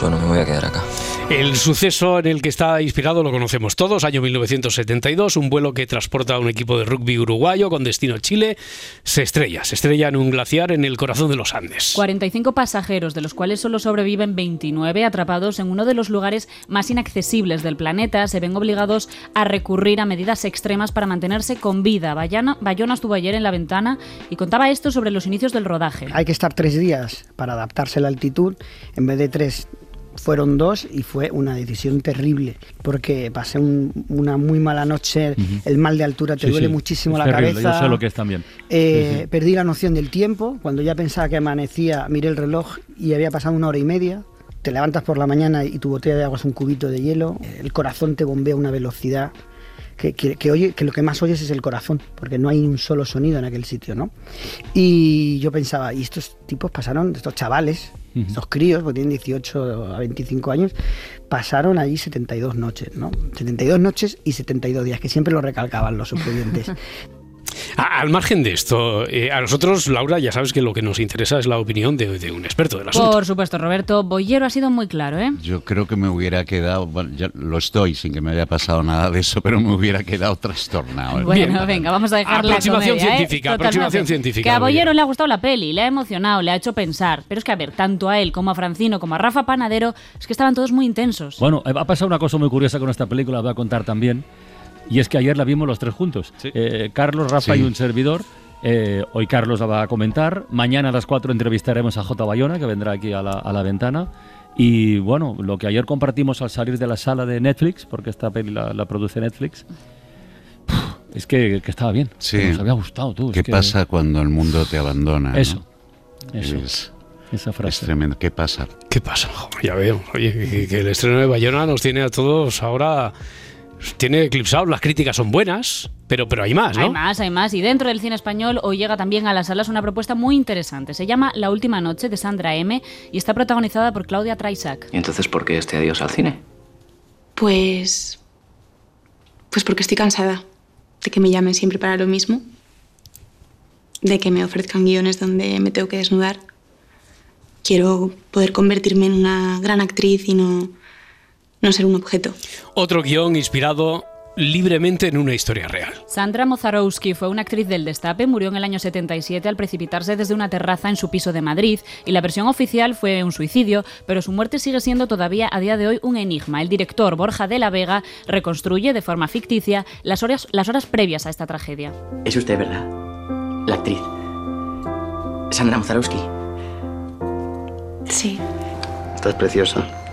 Yo no me voy a quedar acá. El suceso en el que está inspirado lo conocemos todos, año 1972, un vuelo que transporta a un equipo de rugby uruguayo con destino Chile, se estrella, se estrella en un glaciar en el corazón de los Andes. 45 pasajeros, de los cuales solo sobreviven 29 atrapados en uno de los lugares más inaccesibles del planeta, se ven obligados a recurrir a medidas extremas para mantenerse con vida. Bayona, Bayona estuvo ayer en la ventana y contaba esto sobre los inicios del rodaje. Hay que estar tres días para adaptarse a la altitud. En vez de tres, fueron dos y fue una decisión terrible porque pasé un- una muy mala noche. El mal de altura te Sí, duele sí, muchísimo es la terrible, cabeza. Yo sé lo que es también. Eh, sí. Perdí la noción del tiempo. Cuando ya pensaba que amanecía, miré el reloj y había pasado una hora y media. Te levantas por la mañana y tu botella de agua es un cubito de hielo. El corazón te bombea a una velocidad que, que- que oye, que lo que más oyes es el corazón, porque no hay un solo sonido en aquel sitio, ¿no? Y yo pensaba, y estos tipos pasaron, estos chavales, Ujú. estos críos, porque tienen 18 a 25 años, pasaron allí 72 noches, ¿no? 72 noches y 72 días, que siempre lo recalcaban los supervivientes. A- al margen de esto, eh, a nosotros, Laura, ya sabes que lo que nos interesa es la opinión de, de un experto del asunto. Por supuesto, Roberto, Bollero ha sido muy claro, ¿eh? Yo creo que me hubiera quedado, bueno, ya lo estoy sin que me haya pasado nada de eso, pero me hubiera quedado trastornado. Bueno, venga, vamos a dejar la Aproximación comedia, ¿eh? científica, Totalmente. aproximación científica, Que a Bollero. Le ha gustado la peli, le ha emocionado, le ha hecho pensar. Pero es que, a ver, tanto a él como a Francino como a Rafa Panadero, es que estaban todos muy intensos. Bueno, eh, ha pasado una cosa muy curiosa con esta película, la voy a contar también. Y es que ayer la vimos los tres juntos. Eh, Carlos, Rafa Sí. y un servidor. Eh, hoy Carlos la va a comentar. Mañana a las 4 entrevistaremos a J. Bayona, que vendrá aquí a la, a la ventana. Y bueno, lo que ayer compartimos al salir de la sala de Netflix, porque esta peli la, la produce Netflix, es que, que estaba bien. Sí. que nos había gustado, tú. es ¿Qué que- pasa cuando el mundo te abandona? no? Eso, eso. Es, esa frase. es tremendo. ¿Qué pasa? ¿Qué pasa? Joder, ya veo. Oye, que, que el estreno de Bayona nos tiene a todos ahora. Tiene eclipsados, las críticas son buenas, pero, pero hay más, ¿no? Hay más, hay más. Y dentro del cine español hoy llega también a las salas una propuesta muy interesante. Se llama La Última Noche de Sandra M. y está protagonizada por Claudia Traisac. ¿Y entonces por qué este adiós al cine? Pues. Pues porque estoy cansada de que me llamen siempre para lo mismo. De que me ofrezcan guiones donde me tengo que desnudar. Quiero poder convertirme en una gran actriz y no. No ser un objeto. Otro guion inspirado libremente en una historia real. Sandra Mozarowski fue una actriz del Destape, murió en el año 77 al precipitarse desde una terraza en su piso de Madrid y la versión oficial fue un suicidio, pero su muerte sigue siendo todavía a día de hoy un enigma. El director Borja de la Vega reconstruye de forma ficticia las horas, las horas previas a esta tragedia. Es usted, ¿verdad? La actriz. Sandra Mozarowski. Sí. Estás preciosa.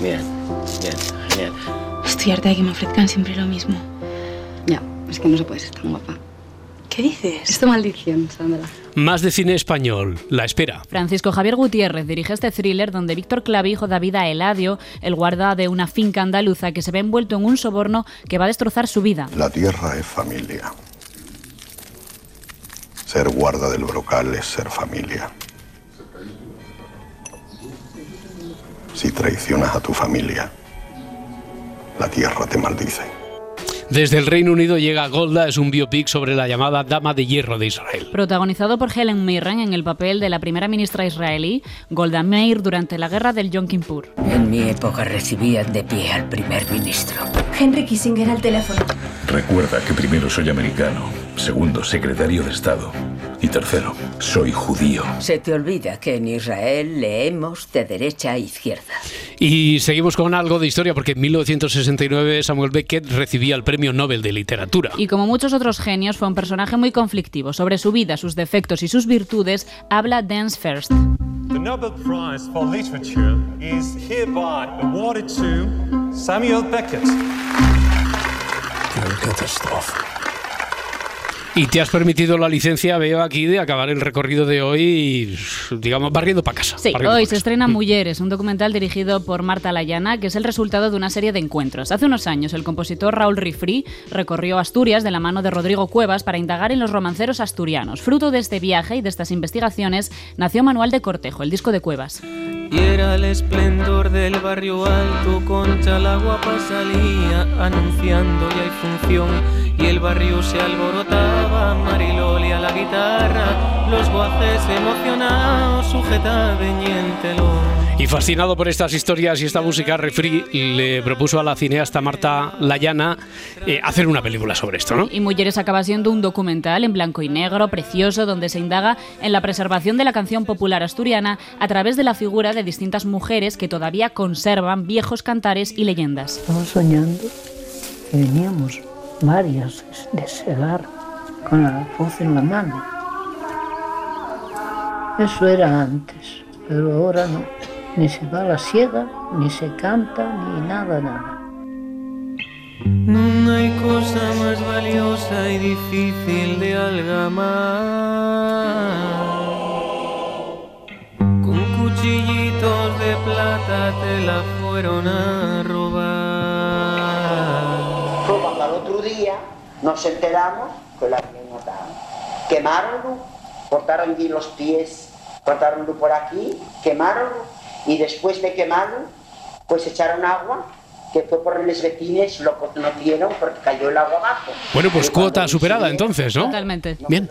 Bien, bien, genial. Estoy harta de que me ofrezcan siempre lo mismo. Ya, es que no se puede ser tan guapa. ¿Qué dices? Esto maldición, Sandra. Más de cine español, La Espera. Francisco Javier Gutiérrez dirige este thriller donde Víctor Clavijo da vida a Eladio, el guarda de una finca andaluza que se ve envuelto en un soborno que va a destrozar su vida. La tierra es familia. Ser guarda del brocal es ser familia. Si traicionas a tu familia, la tierra te maldice. Desde el Reino Unido llega Golda, es un biopic sobre la llamada Dama de Hierro de Israel. Protagonizado por Helen Mirren en el papel de la primera ministra israelí, Golda Meir, durante la guerra del Yom Kippur. En mi época recibían de pie al primer ministro. Henry Kissinger al teléfono. Recuerda que primero soy americano, segundo secretario de Estado y tercero, soy judío. Se te olvida que en Israel leemos de derecha a izquierda. Y seguimos con algo de historia porque en 1969 Samuel Beckett recibía el Premio Nobel de Literatura. Y como muchos otros genios, fue un personaje muy conflictivo. Sobre su vida, sus defectos y sus virtudes, habla Dance First. The Nobel Prize for Literature is hereby awarded to Samuel Beckett. Y te has permitido la licencia, veo aquí, de acabar el recorrido de hoy, digamos, barriendo para casa. Sí, hoy pa' se estrena Mm. Mujeres, un documental dirigido por Marta Layana, que es el resultado de una serie de encuentros. Hace unos años, el compositor Raúl Rifri recorrió Asturias de la mano de Rodrigo Cuevas para indagar en los romanceros asturianos. Fruto de este viaje y de estas investigaciones, nació Manual de Cortejo, el disco de Cuevas. Y era el esplendor del barrio alto, Concha la guapa salía anunciando ya hay función. Y el barrio se alborotaba, Mariloli a la guitarra, los guajes emocionados sujetaban y el. Y fascinado por estas historias y esta música, Refri le propuso a la cineasta Marta Layana eh, hacer una película sobre esto, ¿no? Y Mujeres acaba siendo un documental en blanco y negro, precioso, donde se indaga en la preservación de la canción popular asturiana a través de la figura de distintas mujeres que todavía conservan viejos cantares y leyendas. Estaba soñando que veníamos varias de segar con la voz en la mano. Eso era antes, pero ahora no. Ni se va a la siega, ni se canta, ni nada, nada. No hay cosa más valiosa y difícil de algamar. Con cuchillitos de plata te la fueron a robar. Fue cuando al otro día nos enteramos que la habían matado. Quemaronlo, cortaron allí los pies, cortaronlo por aquí, quemaronlo y después de quemarlo, pues echaron agua que fue por los vecinos, lo conocieron porque cayó el agua abajo. Bueno, pues cuota superada entonces, ¿no? Totalmente. Bien.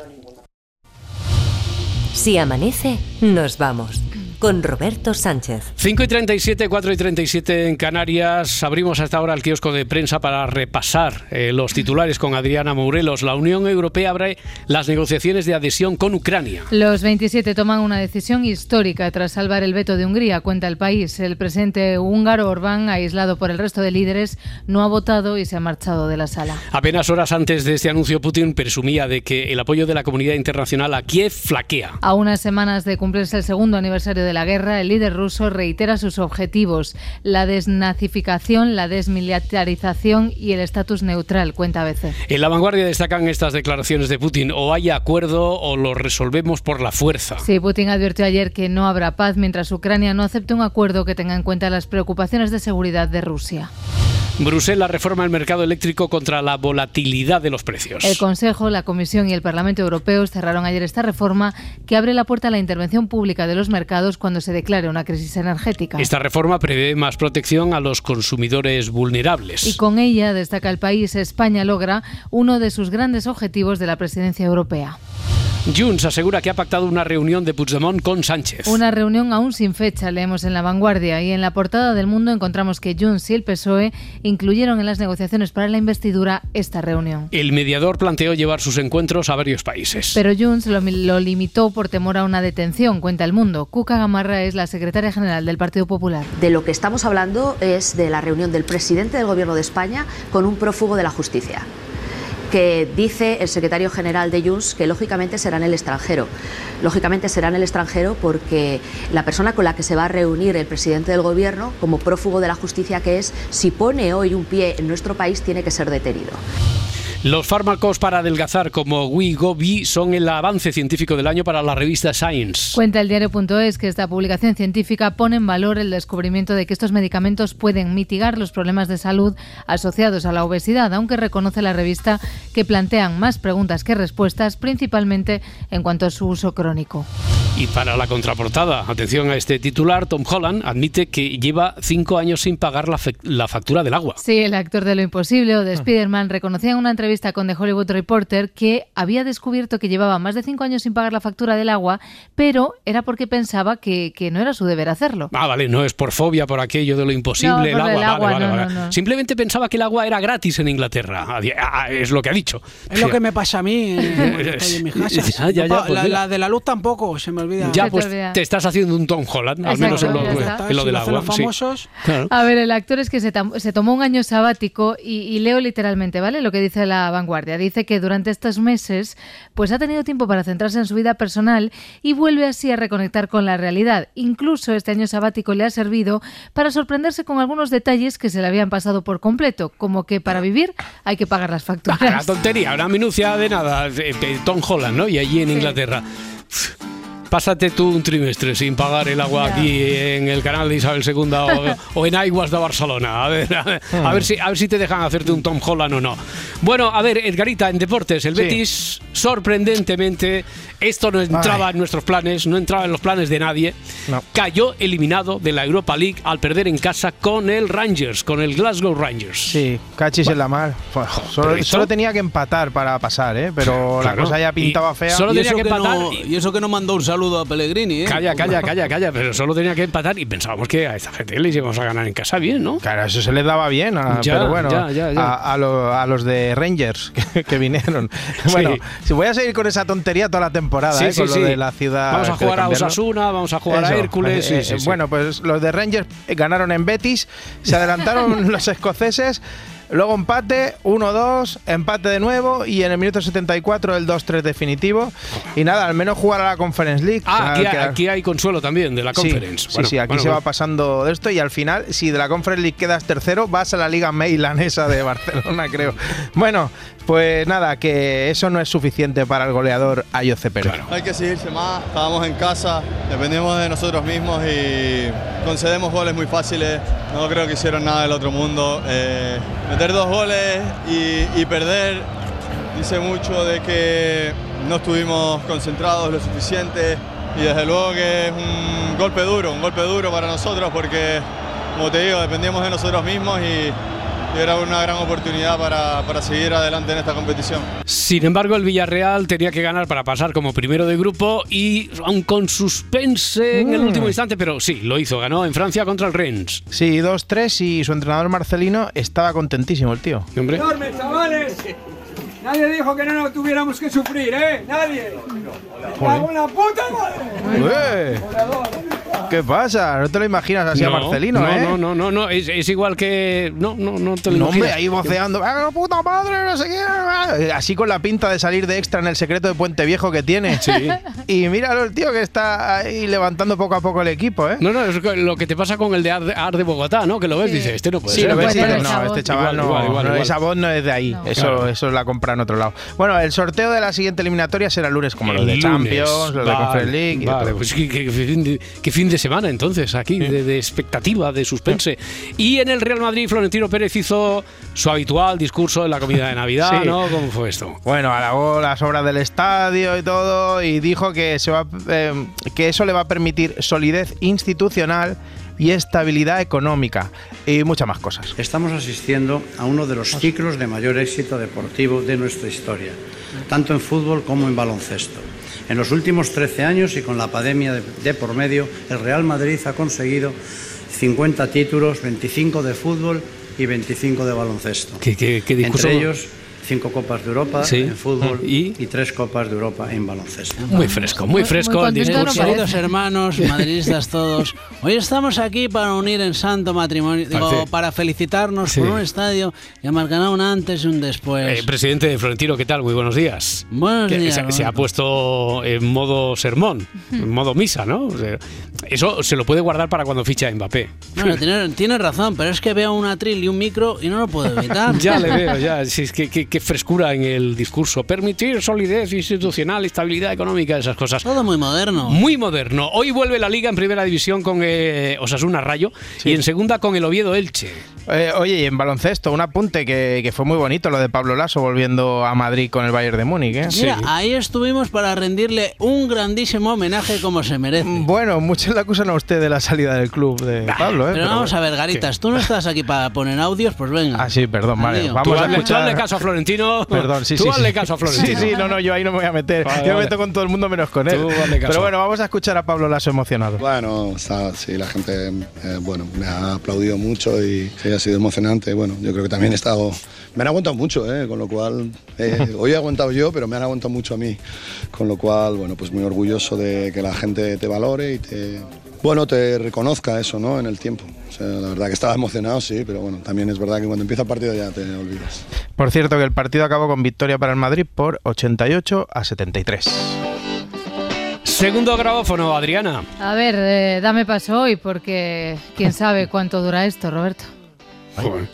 Si amanece, nos vamos. Con Roberto Sánchez. 5 y 37, 4 y 37 en Canarias. Abrimos hasta ahora el kiosco de prensa para repasar eh, los titulares con Adriana Mourelos. La Unión Europea abre las negociaciones de adhesión con Ucrania. Los 27 toman una decisión histórica tras salvar el veto de Hungría, cuenta el país. El presidente húngaro Orbán, aislado por el resto de líderes, no ha votado y se ha marchado de la sala. Apenas horas antes de este anuncio, Putin presumía de que el apoyo de la comunidad internacional a Kiev flaquea. A unas semanas de cumplirse el segundo aniversario de la guerra, el líder ruso reitera sus objetivos: la desnazificación, la desmilitarización y el estatus neutral, cuenta ABC. En la vanguardia destacan estas declaraciones de Putin: o hay acuerdo o lo resolvemos por la fuerza. Sí, Putin advirtió ayer que no habrá paz mientras Ucrania no acepte un acuerdo que tenga en cuenta las preocupaciones de seguridad de Rusia. Bruselas reforma el mercado eléctrico contra la volatilidad de los precios. El Consejo, la Comisión y el Parlamento Europeo cerraron ayer esta reforma que abre la puerta a la intervención pública de los mercados cuando se declare una crisis energética. Esta reforma prevé más protección a los consumidores vulnerables. Y con ella, destaca el país, España logra uno de sus grandes objetivos de la presidencia europea. Junts asegura que ha pactado una reunión de Puigdemont con Sánchez. Una reunión aún sin fecha, leemos en La Vanguardia, y en la portada del Mundo encontramos que Junts y el PSOE incluyeron en las negociaciones para la investidura esta reunión. El mediador planteó llevar sus encuentros a varios países. Pero Junts lo, lo limitó por temor a una detención, cuenta el Mundo. Cuca Gamarra es la secretaria general del Partido Popular. De lo que estamos hablando es de la reunión del presidente del Gobierno de España con un prófugo de la justicia que dice el secretario general de Junts que lógicamente será en el extranjero. Lógicamente será en el extranjero porque la persona con la que se va a reunir el presidente del gobierno, como prófugo de la justicia que es, si pone hoy un pie en nuestro país, tiene que ser detenido. Los fármacos para adelgazar como Wegovy son el avance científico del año para la revista Science. Cuenta el diario.es que esta publicación científica pone en valor el descubrimiento de que estos medicamentos pueden mitigar los problemas de salud asociados a la obesidad, aunque reconoce la revista que plantean más preguntas que respuestas, principalmente en cuanto a su uso crónico. Y para la contraportada, atención a este titular, Tom Holland admite que lleva cinco años sin pagar la, factura del agua. Sí, el actor de Lo Imposible o de Spider-Man reconocía en una entrevista con The Hollywood Reporter que había descubierto que llevaba más de cinco años sin pagar la factura del agua, pero era porque pensaba que, que no era su deber hacerlo. Ah, vale, no es por fobia, por aquello de lo imposible, No, el agua, el vale, agua, vale, no, vale. no, no. Simplemente pensaba que el agua era gratis en Inglaterra. Ah, ah, Es lo que ha dicho. Es lo que me pasa a mí eh, cuando estoy en mi casa. Ya, ya, ya, No pa- pues la, de la luz tampoco, se me olvida. Ya, pues te estás haciendo un Tom Holland, al menos en lo, en lo del agua. los sí. famosos. Claro. A ver, el actor es que se, se tomó un año sabático y, y leo literalmente, ¿vale? Lo que dice la vanguardia. Dice que durante estos meses pues ha tenido tiempo para centrarse en su vida personal y vuelve así a reconectar con la realidad. Incluso este año sabático le ha servido para sorprenderse con algunos detalles que se le habían pasado por completo, como que para vivir hay que pagar las facturas. Una tontería, una minucia de nada. Tom Holland, ¿no? Y allí en Inglaterra. Pásate tú un trimestre sin pagar el agua aquí en el canal de Isabel II o, o en Aiguas de Barcelona. A ver, a, ver, a ver si, a ver si te dejan hacerte un Tom Holland o no. Bueno, a ver, Edgarita, en deportes, el Sí. Betis, sorprendentemente, esto no entraba Ay. en nuestros planes, no entraba en los planes de nadie. Cayó eliminado de la Europa League al perder en casa con el Rangers, con el Glasgow Rangers. Sí, cachis en la mar. Solo, tenía que empatar para pasar, ¿eh? Pero la Claro. cosa ya Y pintaba fea. solo tenía que empatar no, y- y eso que no mandó un saludo a Pellegrini, ¿eh? Calla, calla, calla, calla, pero solo tenía que empatar y pensábamos que a esta gente les íbamos a ganar en casa bien, ¿no? Claro, eso se les daba bien, a- Ya, pero bueno, ya, ya, ya. A, a lo- a los de Rangers que, que vinieron. Bueno, si voy a seguir con esa tontería toda la temporada, Sí, ¿eh? sí, con sí. lo de la ciudad. Vamos a jugar a. Osasuna, vamos a jugar a Eso, Hércules. sí, eh, sí, sí. Bueno, pues los de Rangers ganaron en Betis, se adelantaron los escoceses. Luego empate, 1-2, empate de nuevo y en el minuto 74 el 2-3 definitivo. Y nada, al menos jugar a la Conference League. Ah, aquí, Ah, que- aquí hay consuelo también de la conference. Sí, Bueno, sí, aquí bueno, se va bueno. pasando de esto y al final, si de la Conference League quedas tercero, vas a la Liga Meilanesa de Barcelona, creo. Bueno, pues nada, que eso no es suficiente para el goleador Ayoce Pérez. Hay que seguirse más, estábamos en casa, dependemos de nosotros mismos y concedemos goles muy fáciles. No creo que hicieron nada del otro mundo. Eh, meter dos goles y, y perder dice mucho de que no estuvimos concentrados lo suficiente y desde luego que es un golpe duro, un golpe duro para nosotros porque, como te digo, dependíamos de nosotros mismos y, y era una gran oportunidad para, para seguir adelante en esta competición. Sin embargo, el Villarreal tenía que ganar para pasar como primero de grupo y aun con suspense en el Mm. último instante, pero sí, lo hizo, ganó en Francia contra el Rennes. Sí, 2-3 y su entrenador Marcelino estaba contentísimo el tío. Hombre. ¡Enorme, chavales! Nadie dijo que no nos tuviéramos que sufrir, ¿eh? Nadie. ¡Me cago en la puta madre! ¡Eh! ¿Qué pasa? No te lo imaginas así a No, Marcelino, no, ¿eh? No, no, no, no, es, es igual que. No, no, no te lo No, hombre, imaginas. ahí voceando. ¡Ah, la puta madre! No sé qué. Así con la pinta de salir de extra en el secreto de Puente Viejo que tiene. Sí. Y míralo el tío que está ahí levantando poco a poco el equipo, ¿eh? No, no, es lo que te pasa con el de Ar de, Ar de Bogotá, ¿no? Que lo ves, dices, este no puede Sí, ser. lo ves, Este pero no. este chaval Igual, no, igual, igual, no, igual. esa voz no es de ahí. Eso, Claro. eso la compra en otro lado. Bueno, el sorteo de la siguiente eliminatoria será el lunes, como los de El Champions, lunes. los de Vale, Conference League y Vale, pues qué, qué- de, qué fin de semana entonces aquí, de, de expectativa, de suspense. Y en el Real Madrid, Florentino Pérez hizo su habitual discurso en la comida de Navidad, Sí. ¿no? ¿Cómo fue esto? Bueno, alabó las obras del estadio y todo y dijo que, se va, eh, que eso le va a permitir solidez institucional y estabilidad económica y muchas más cosas. Estamos asistiendo a uno de los ciclos de mayor éxito deportivo de nuestra historia, tanto en fútbol como en baloncesto. En los últimos 13 años y con la pandemia de, de por medio, el Real Madrid ha conseguido 50 títulos, 25 de fútbol y 25 de baloncesto. ¿Qué, qué, qué discurso? Entre ellos, cinco Copas de Europa Sí. en fútbol ¿Y? y tres Copas de Europa en baloncesto. Muy fresco, muy fresco el discurso. Queridos hermanos, madridistas todos, hoy estamos aquí para unir en santo matrimonio, digo, para felicitarnos Sí. por un estadio que marcará un antes y un después. Eh, presidente de Florentino, ¿qué tal? Muy buenos días. Buenos días, se, ha puesto en modo sermón, en modo misa, ¿no? O sea, eso se lo puede guardar para cuando ficha a Mbappé. Bueno, tiene, tiene razón, pero es que veo un atril y un micro y no lo puedo evitar. Ya le veo, ya. Si es que, que- que qué frescura en el discurso. Permitir solidez institucional, estabilidad económica, esas cosas. Todo muy moderno. Muy moderno. Hoy vuelve la liga en primera división con eh, Osasuna Rayo y en segunda con el Oviedo Elche. Eh, oye, y en baloncesto, un apunte que, que fue muy bonito, lo de Pablo Lasso volviendo a Madrid con el Bayern de Múnich. ¿eh? Mira, ahí estuvimos para rendirle un grandísimo homenaje como se merece. Bueno, muchos le acusan a usted de la salida del club de Pablo, ¿eh? Pero, vamos a ver, Garitas, tú no estás aquí para poner audios, pues venga. Ah, sí, perdón, vale. Vamos a escuchar. caso a Florentino. Perdón, sí, Tú sí. hazle sí. caso a Florentino. Sí, sí, no, no, yo ahí no me voy a meter. Vale, yo me vale. meto con todo el mundo menos con él. Tú hazle caso. Pero bueno, vamos a escuchar a Pablo Lasso emocionado. Bueno, está- sí, la gente, eh, bueno, me ha aplaudido mucho y sí, ha sido emocionante. Bueno, yo creo que también he estado, me han aguantado mucho, eh, con lo cual, eh, hoy he aguantado yo, pero me han aguantado mucho a mí, con lo cual, bueno, pues muy orgulloso de que la gente te valore y te, bueno, te reconozca eso, ¿no? En el tiempo. O sea, la verdad que estaba emocionado, sí, pero bueno, también es verdad que cuando empieza el partido ya te olvidas. Por cierto, que el partido acabó con victoria para el Madrid por 88 a 73. Segundo grabófono, Adriana. A ver, eh, dame paso hoy porque quién sabe cuánto dura esto, Roberto. Joder.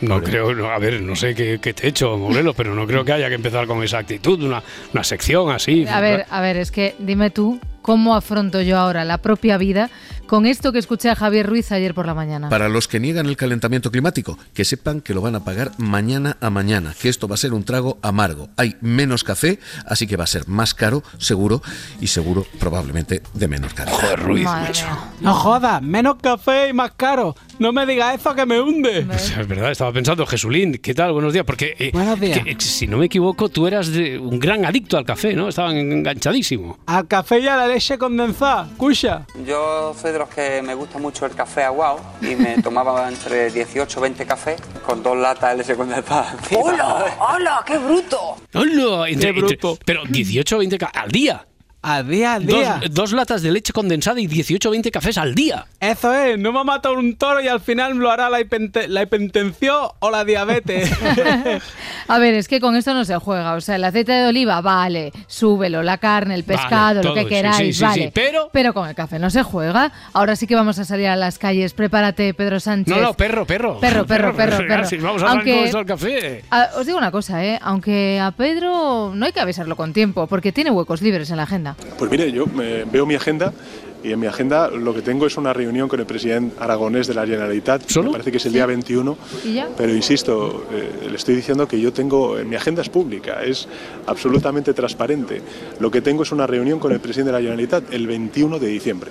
No creo, no, a ver, no sé qué, qué te he hecho, Morelos, pero no creo que haya que empezar con esa actitud, una, una sección así. A ver, a ver, es que dime tú cómo afronto yo ahora la propia vida con esto que escuché a Javier Ruiz ayer por la mañana. Para los que niegan el calentamiento climático, que sepan que lo van a pagar mañana a mañana, que esto va a ser un trago amargo. Hay menos café, así que va a ser más caro, seguro, y seguro probablemente de menor calidad. Joder, Ruiz, Madre macho. mía. No jodas, menos café y más caro. No me digas eso que me hunde. O sea, es verdad, estaba pensando, Jesulín, ¿qué tal? Buenos días, porque eh, Buenos días. que, eh, si no me equivoco, tú eras de- un gran adicto al café, ¿no? Estaban enganchadísimo. Al café y a la leche condensada, escucha. Yo soy de los que me gusta mucho el café aguado y me tomaba entre 18 o 20 cafés con dos latas de condensada. encima. ¡Hola! ¡Hola! ¡Qué bruto! ¡Hola! Entre- Qué entre- bruto. pero 18 o 20 ca- al día. Al día, al día. Dos, dos latas de leche condensada y 18 o 20 cafés al día. Eso es, no me ha matado un toro y al final lo hará la, hipente- la hipertensión o la diabetes. A ver, es que con esto no se juega. O sea, el aceite de oliva, vale, súbelo, la carne, el pescado, lo todo, que queráis, sí, sí, vale. sí, pero- con el café no se juega. Ahora sí que vamos a salir a las calles. Prepárate, Pedro Sánchez. No, no, perro, perro. Perro, perro, perro, perro. Sí, vamos a Aunque- al café. Os digo una cosa, ¿eh? Aunque a Pedro no hay que avisarlo con tiempo, porque tiene huecos libres en la agenda. Pues mire, yo me- veo mi agenda y en mi agenda lo que tengo es una reunión con el presidente aragonés de la Generalitat. Me parece que es el día 21. ¿Y ya? Pero insisto, eh, le estoy diciendo que yo tengo, eh, mi agenda es pública, es absolutamente transparente. Lo que tengo es una reunión con el presidente de la Generalitat el 21 de diciembre.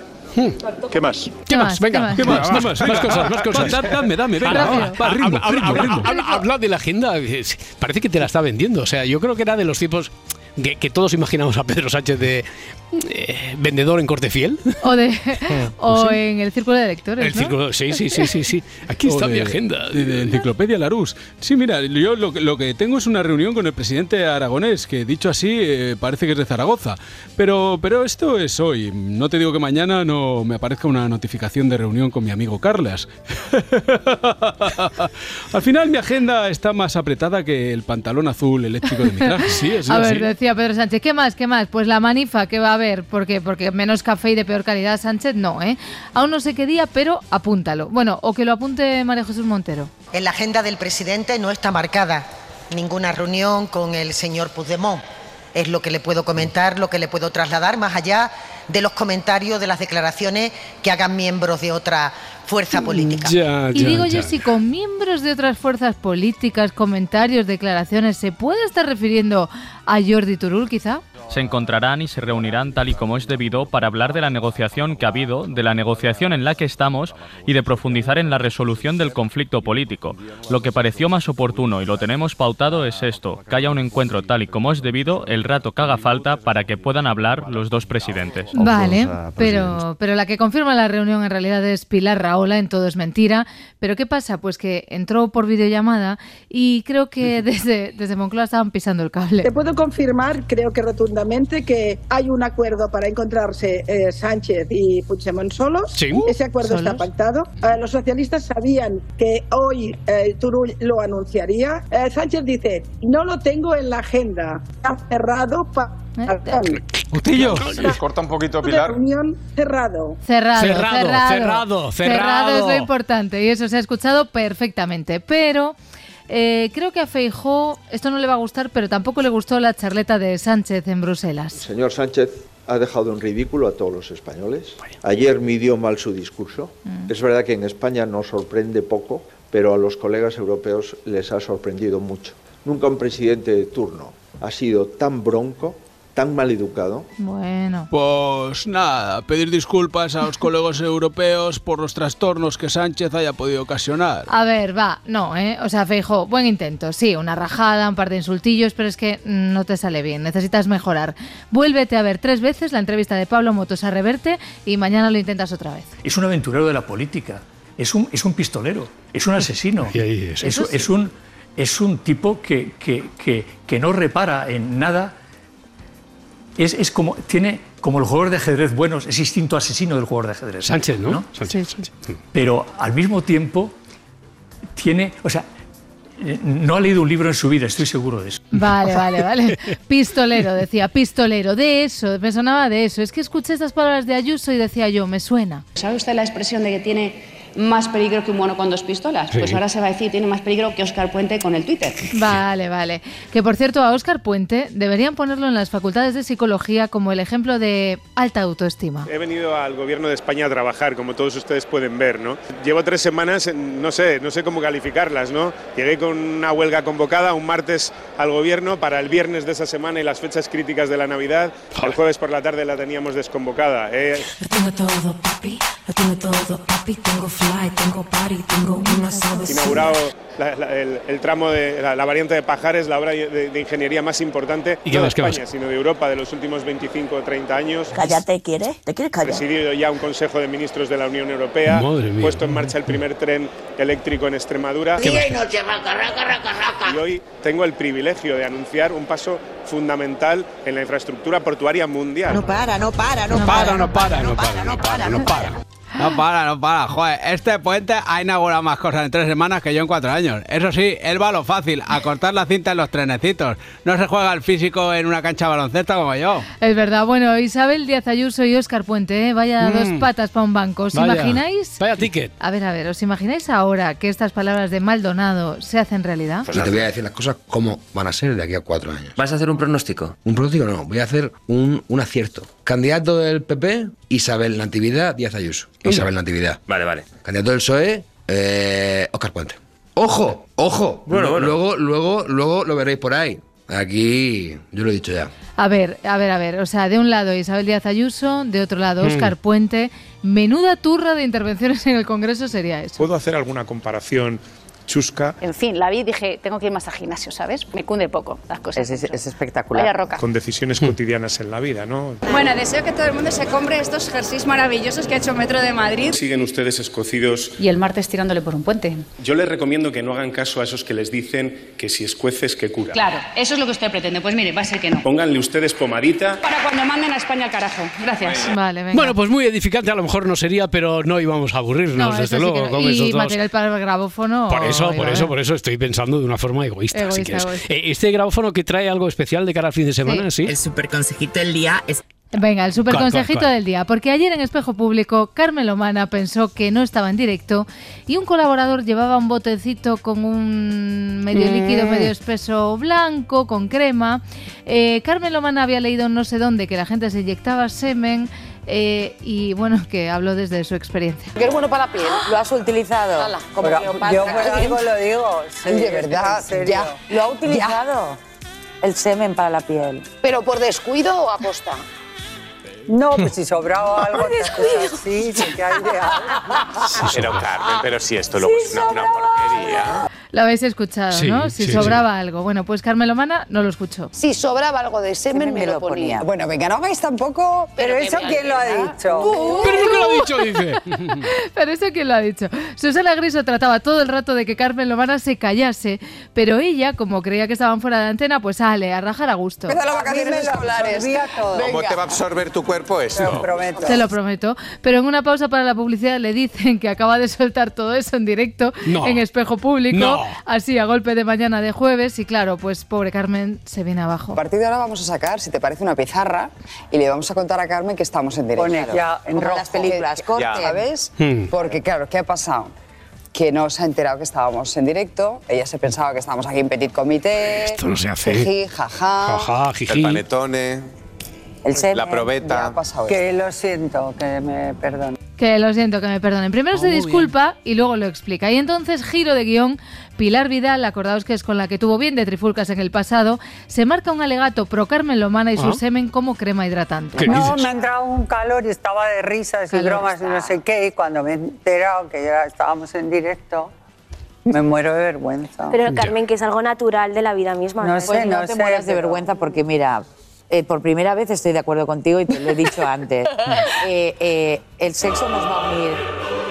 ¿Qué más? Hmm. ¿Qué más? Venga, ¿qué más? ¿Qué más? Más cosas, más cosas. Da- dame, dame, venga, Habla- va, ritmo, habla- ritmo, habla- ritmo. habla- Habla de la agenda. eh, Parece que te la está vendiendo. O sea, yo creo que era de los tipos que, que todos imaginamos a Pedro Sánchez de eh, vendedor en corte fiel. O, de, o sí. en el círculo de lectores, El ¿no? círculo, sí, sí, sí, sí, sí. Aquí O está de- mi agenda. De, de Enciclopedia Larús. Sí, mira, yo lo, que- lo que tengo es una reunión con el presidente aragonés, que dicho así eh, parece que es de Zaragoza. Pero, pero esto es hoy. No te digo que mañana no me aparezca una notificación de reunión con mi amigo Carlas. Al final mi agenda está más apretada que el pantalón azul eléctrico de mi traje. Sí, es A así. ver, decía Pedro Sánchez, ¿qué más? ¿Qué más? Pues la manifa que va a haber, ¿por qué? Porque menos café y de peor calidad, Sánchez no, ¿eh? Aún no sé qué día, pero apúntalo. Bueno, o que lo apunte María Jesús Montero. En la agenda del presidente no está marcada ninguna reunión con el señor Puigdemont. Es lo que le puedo comentar, lo que le puedo trasladar, más allá de los comentarios, de las declaraciones que hagan miembros de otra fuerza política. y digo yo, si con miembros de otras fuerzas políticas, comentarios, declaraciones, ¿se puede estar refiriendo a Jordi Turul, quizá? Se encontrarán y se reunirán tal y como es debido para hablar de la negociación que ha habido, de la negociación en la que estamos y de profundizar en la resolución del conflicto político. Lo que pareció más oportuno y lo tenemos pautado es esto, que haya un encuentro tal y como es debido el rato que haga falta para que puedan hablar los dos presidentes. Vale, pero, pero la que confirma la reunión en realidad es Pilar Raola, en todo es mentira. Pero ¿qué pasa? Pues que entró por videollamada y creo que desde, desde Moncloa estaban pisando el cable. Te puedo confirmar, creo que rotundamente, que hay un acuerdo para encontrarse eh, Sánchez y Puigdemont solos. Sí. Ese acuerdo está Solos. pactado. Eh, los socialistas sabían que hoy eh, Turull lo anunciaría. Eh, Sánchez dice, no lo tengo en la agenda. Está cerrado para... Justillo. Se corta un poquito, Pilar. Reunión cerrado. Cerrado, Cerrado, cerrado, cerrado, cerrado. es lo importante y eso se ha escuchado perfectamente. Pero Eh, creo que a Feijó esto no le va a gustar, pero tampoco le gustó la charleta de Sánchez en Bruselas. Señor Sánchez ha dejado en ridículo a todos los españoles. Ayer midió mal su discurso. Mm. Es verdad que en España nos sorprende poco, pero a los colegas europeos les ha sorprendido mucho. Nunca un presidente de turno ha sido tan bronco, tan mal educado. Bueno. Pues nada, pedir disculpas a los colegas europeos por los trastornos que Sánchez haya podido ocasionar. A ver, va, no, ¿eh? O sea, Feijo, buen intento, sí, una rajada, un par de insultillos, pero es que no te sale bien, necesitas mejorar. Vuélvete a ver tres veces la entrevista de Pablo Motos a Reverte y mañana lo intentas otra vez. Es un aventurero de la política, es un, es un pistolero, es un asesino. es, eso sí. es un, es un tipo que, que, que, que no repara en nada. Es, es como, tiene como el jugador de ajedrez bueno, es instinto asesino del jugador de ajedrez. Sánchez, ¿no? Sánchez, Sánchez. Pero al mismo tiempo tiene, o sea, eh, no ha leído un libro en su vida, estoy seguro de eso. Vale, vale, vale. Pistolero, decía, pistolero, de eso, me sonaba de eso. Es que escuché estas palabras de Ayuso y decía yo, me suena. ¿Sabe usted la expresión de que tiene más peligro que un mono con dos pistolas? Sí. Pues ahora se va a decir tiene más peligro que Oscar Puente con el Twitter. Vale, vale. Que por cierto, a Óscar Puente deberían ponerlo en las facultades de psicología como el ejemplo de alta autoestima. He venido al gobierno de España a trabajar, como todos ustedes pueden ver, ¿no? Llevo tres semanas, en- no sé, no sé cómo calificarlas, ¿no? Llegué con una huelga convocada un martes al gobierno para el viernes de esa semana y las fechas críticas de la Navidad. El jueves por la tarde la teníamos desconvocada. Eh, Tengo todo, papi, lo tengo todo, papi, tengo fly, tengo party, tengo un asado. inaugurado la- la- el, el tramo de la, la variante de Pajares, la obra de, de ingeniería más importante, ¿Y no de más? España, sino de Europa de los últimos 25 o 30 años. Cállate, ¿quieres? ¿Te quieres callar? presidido ya un Consejo de Ministros de la Unión Europea, Madre mía. puesto en marcha el primer tren eléctrico en Extremadura. Día y noche, raca, raca, raca, raca. Y hoy tengo el privilegio de anunciar un paso fundamental en la infraestructura portuaria mundial. No para, no para, no, para, no para, no para, no para, no para. No para, no para. Joder, este puente ha inaugurado más cosas en tres semanas que yo en cuatro años. Eso sí, él va a lo fácil, a cortar la cinta en los trenecitos. No se juega el físico en una cancha de baloncesto como yo. Es verdad, bueno, Isabel Díaz Ayuso y Óscar Puente, ¿eh? vaya Mm. dos patas para un banco. ¿Os Vaya. imagináis? Vaya ticket. A ver, a ver, ¿os imagináis ahora que estas palabras de Maldonado se hacen realidad? Pues te voy a decir las cosas como van a ser de aquí a cuatro años. ¿Vas a hacer un pronóstico? Un pronóstico no, voy a hacer un, un acierto. Candidato del PP, Isabel Natividad Díaz Ayuso. Isabel Natividad. Vale, vale. Candidato del PSOE, eh, Oscar Puente. ¡Ojo! ¡Ojo! Bueno, bueno. Luego, luego, luego lo veréis por ahí. Aquí, yo lo he dicho ya. A ver, a ver, a ver. O sea, de un lado Isabel Díaz Ayuso, de otro lado Mm. Óscar Puente. Menuda turra de intervenciones en el Congreso sería eso. ¿Puedo hacer alguna comparación chusca En fin, la vi y dije, tengo que ir más al gimnasio, ¿sabes? Me cunde poco las cosas. Es, es- es espectacular. Vaya roca. con decisiones cotidianas en la vida, ¿no? Bueno, deseo que todo el mundo se compre estos jerseys maravillosos que ha hecho Metro de Madrid. Siguen ustedes escocidos. Y el martes tirándole por un puente. Yo les recomiendo que no hagan caso a esos que les dicen que si escueces que cura. Claro, eso es lo que usted pretende. Pues mire, va a ser que no. Pónganle ustedes pomadita. Para cuando manden a España al carajo. Gracias. Vale, venga. Bueno, pues muy edificante a lo mejor no sería, pero no íbamos a aburrirnos, No, desde sí luego, no. con Y esos dos. material para el grabófono. Por eso, por oiga, eso, por eso estoy pensando de una forma egoísta. Egoísta, si quieres. egoísta. Eh, Este grabófono que trae algo especial de cara al fin de semana, ¿sí? El super consejito del día es Venga, el super ¿Cuál, cuál, consejito del día. Porque ayer en Espejo Público, Carmen Lomana pensó que no estaba en directo y un colaborador llevaba un botecito con un medio líquido, medio espeso blanco, con crema. Eh, Carmen Lomana había leído no sé dónde que la gente se inyectaba semen eh, y bueno, que habló desde su experiencia. Que es bueno para la piel. ¿Lo has utilizado? como Pero yo por algo lo digo. Sí, de verdad, en serio. ya. ¿Lo ha utilizado? El semen para la piel. ¿Pero por descuido o aposta? No, pues si sobraba algo, cosas sí, sí que hay de algo. Pero Carmen, pero si esto luego es una, una porquería. Lo habéis escuchado, Sí, ¿no? Si sí, sobraba algo. Bueno, pues Carmen Lomana no lo escuchó. Si sobraba algo de semen, me, lo ponía. Bueno, venga, no hagáis tampoco. Pero, Pero eso, ¿quién lo ha dicho? Pero nunca lo ha dicho, dice. Pero eso quién lo ha dicho. Susana Griso trataba todo el rato de que Carmen Lomana se callase, pero ella, como creía que estaban fuera de antena, pues sale a rajar a gusto. Empieza las vacaciones escolares. ¿Cómo te va a absorber tu cuerpo esto? Te lo prometo. Te lo prometo. Pero en una pausa para la publicidad le dicen que acaba de soltar todo eso en directo, No. en espejo público, No. así a golpe de mañana de jueves. Y claro, pues pobre Carmen se viene abajo. A partir de ahora vamos a sacar, si te parece, una pizarra y le vamos a contar a Carmen que estamos en directo. Pone ya en rojo. las películas, Corte. ¿sabes? Hmm. Porque, claro, ¿qué ha pasado? que no se ha enterado que estábamos en directo. Ella se pensaba que estábamos aquí en Petit Comité. Esto no se hace. Jiji, jaja. Jaja, jiji. El panetone. El semen, La probeta. Que esto. lo siento, que me perdone. Que lo siento, que me perdonen. Primero se disculpa y luego lo explica. Y entonces, giro de guion, Pilar Vidal, acordaos que es con la que tuvo bien de trifulcas en el pasado, se marca un alegato pro Carmen Lomana y su Ah. semen como crema hidratante. No, me ha entrado un calor y estaba de risas y Calor bromas y no sé qué. Y cuando me he enterado que ya estábamos en directo, me muero de vergüenza. Pero Carmen, que es algo natural de la vida misma. No sé, no, te mueras de vergüenza porque mira, eh, por primera vez estoy de acuerdo contigo y te lo he dicho antes. Eh, eh, el sexo nos va a unir.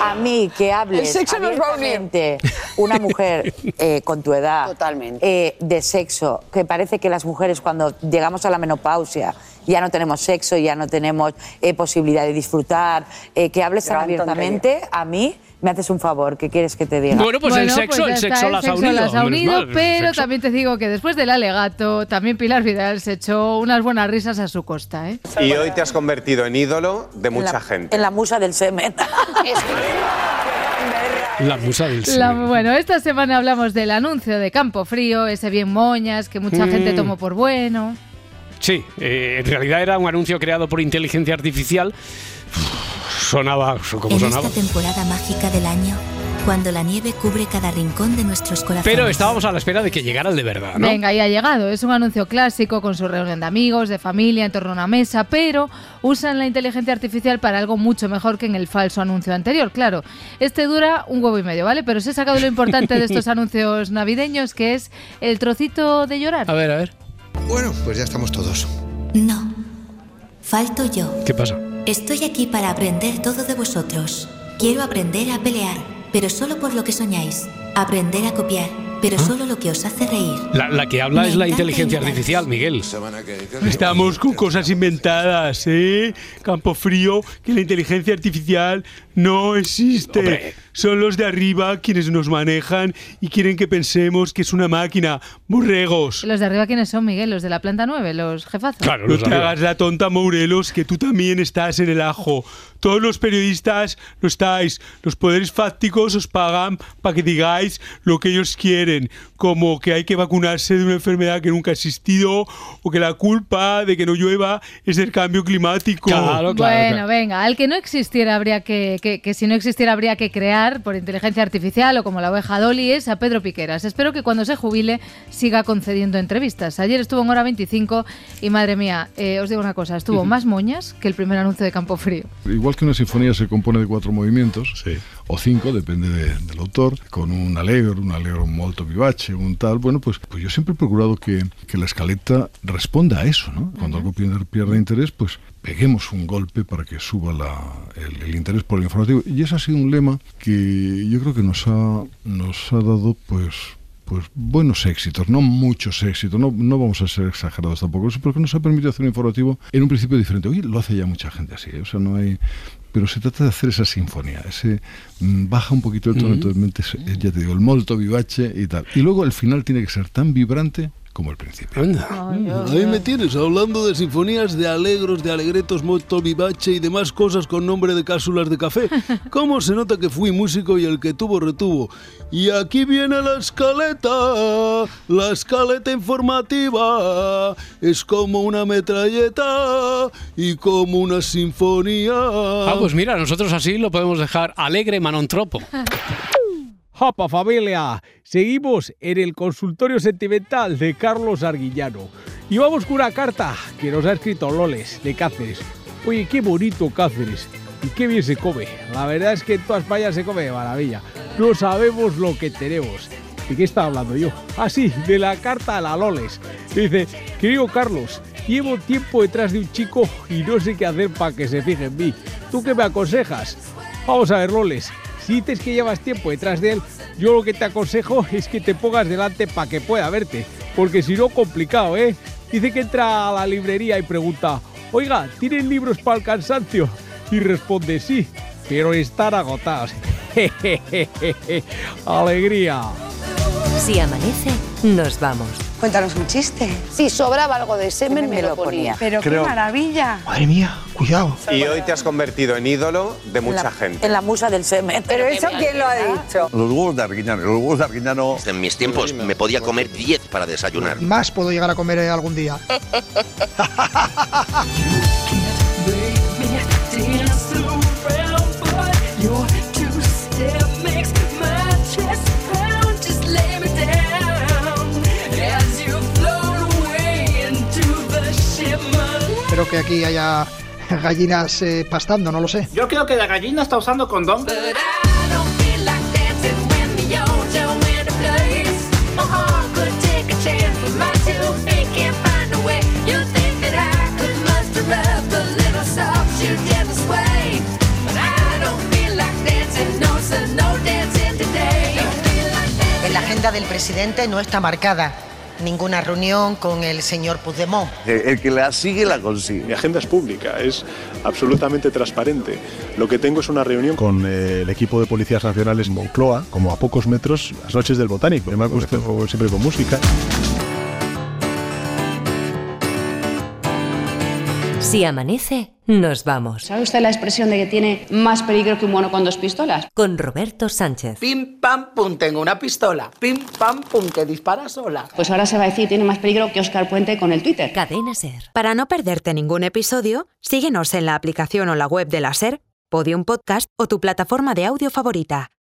A mí que hables El sexo nos va a unir. una mujer eh, con tu edad Totalmente. eh, de sexo, que parece que las mujeres cuando llegamos a la menopausia ya no tenemos sexo, ya no tenemos eh, posibilidad de disfrutar, que hables tan abiertamente, a mí me haces un favor, ¿qué quieres que te diga? Bueno, pues el sexo, ya el sexo las ha unido. las ha unido, mal, pero también te digo que después del alegato, también Pilar Vidal se echó unas buenas risas a su costa. ¿eh? Y hoy te has convertido en ídolo de mucha la- gente. En la musa del semen. La musa del La- semen. bueno, esta semana hablamos del anuncio de Campo Frío, ese bien moñas que mucha Mm. gente tomó por bueno. Sí, eh, en realidad era un anuncio creado por inteligencia artificial. Sonaba como En sonaba. esta temporada mágica del año, cuando la nieve cubre cada rincón de nuestros corazones. Pero estábamos a la espera de que llegara el de verdad, ¿no? Venga, ya ha llegado. Es un anuncio clásico con su reunión de amigos, de familia, en torno a una mesa, pero usan la inteligencia artificial para algo mucho mejor que en el falso anuncio anterior. Claro, este dura un huevo y medio, ¿vale? Pero se ha sacado lo importante de estos anuncios navideños, que es el trocito de llorar. A ver, a ver. Bueno, pues ya estamos todos. No. Falto yo. ¿Qué pasa? Estoy aquí para aprender todo de vosotros. Quiero aprender a pelear, pero solo por lo que soñáis. Aprender a copiar, pero solo lo que os hace reír. La, la que habla es la inteligencia artificial, Miguel. Estamos con cosas inventadas, ¿eh? Campo frío, que la inteligencia artificial no existe. Son los de arriba quienes nos manejan y quieren que pensemos que es una máquina. Burregos. ¿Los de arriba quiénes son, Miguel? ¿Los de la planta 9? ¿Los jefazos? no te hagas la tonta, Mourelos, que tú también estás en el ajo. Todos los periodistas lo estáis. Los poderes fácticos os pagan para que digáis lo que ellos quieren. Como que hay que vacunarse de una enfermedad que nunca ha existido o que la culpa de que no llueva es el cambio climático. bueno, venga, al que no existiera habría que, que, que si no existiera habría que crear por inteligencia artificial o como la oveja Dolly es a Pedro Piqueras. Espero que cuando se jubile siga concediendo entrevistas. Ayer estuvo en hora 25 y madre mía, eh, os digo una cosa, estuvo más moñas que el primer anuncio de Campo Frío. Igual que una sinfonía se compone de cuatro movimientos, o cinco, depende de- del autor, con un allegro, un allegro molto vivace, un tal, bueno, pues, pues yo siempre he procurado que, que la escaleta responda a eso, ¿no? Cuando algo pierde, pierde interés, pues peguemos un golpe para que suba la- el, el interés por el informativo. Y ese ha sido un lema que yo creo que nos ha, nos ha dado, pues, pues buenos éxitos, no muchos éxitos, no, no vamos a ser exagerados tampoco, eso porque nos ha permitido hacer un informativo en un principio diferente. Hoy lo hace ya mucha gente así, ¿eh? o sea, no hay... Pero se trata de hacer esa sinfonía, ese mm, baja un poquito el tono, entonces mente, ya te digo, el molto vivace y tal. Y luego el final tiene que ser tan vibrante como el principio. Ahí me tienes hablando de sinfonías de alegros, de alegretos, molto vivace y demás cosas con nombre de cápsulas de café. ¿Cómo se nota que fui músico y el que tuvo retuvo? Y aquí viene la escaleta, la escaleta informativa. Es como una metralleta y como una sinfonía. Ah, pues mira, nosotros así lo podemos dejar alegre manontropo. ¡Japa familia! Seguimos en el consultorio sentimental de Carlos Arguillano. Y vamos con una carta que nos ha escrito Loles de Cáceres. Oye, qué bonito Cáceres. Y qué bien se come. La verdad es que en toda España se come de maravilla. No sabemos lo que tenemos. ¿De qué estaba hablando yo? Ah, sí, de la carta a la Loles. Dice, querido Carlos, llevo tiempo detrás de un chico y no sé qué hacer para que se fije en mí. ¿Tú qué me aconsejas? Vamos a ver, Loles. Si dices que llevas tiempo detrás de él, yo lo que te aconsejo es que te pongas delante para que pueda verte. Porque si no, complicado, ¿eh? Dice que entra a la librería y pregunta, oiga, ¿tienen libros para el cansancio? Y responde, sí, pero están agotados. Alegría. Si amanece, nos vamos. Cuéntanos un chiste. Si sobraba algo de semen, me, lo ponía. Pero Creo- qué maravilla. Madre mía, cuidado. Y hoy te has convertido en ídolo de mucha la, gente. En la musa del semen. Pero eso, ¿quién lo ha dicho? Los huevos de Arguiñano. Los huevos de Arguiñano. En mis tiempos me podía comer 10 para desayunar. Más puedo llegar a comer eh, algún día. Espero que aquí haya gallinas eh, pastando, no lo sé. Yo creo que la gallina está usando condón. En la agenda del presidente no está marcada ninguna reunión con el señor Puigdemont. El que la sigue la consigue. Mi agenda es pública, es absolutamente transparente. Lo que tengo es una reunión con eh, el equipo de policías nacionales en Moncloa, como a pocos metros, las noches del botánico. Me ha gustado siempre con música. Si amanece, nos vamos. ¿Sabe usted la expresión de que tiene más peligro que un mono con dos pistolas? Con Roberto Sánchez. Pim pam pum, tengo una pistola. Pim pam pum, que dispara sola. Pues ahora se va a decir tiene más peligro que Oscar Puente con el Twitter. Cadena Ser. Para no perderte ningún episodio, síguenos en la aplicación o la web de la Ser, Podium Podcast o tu plataforma de audio favorita.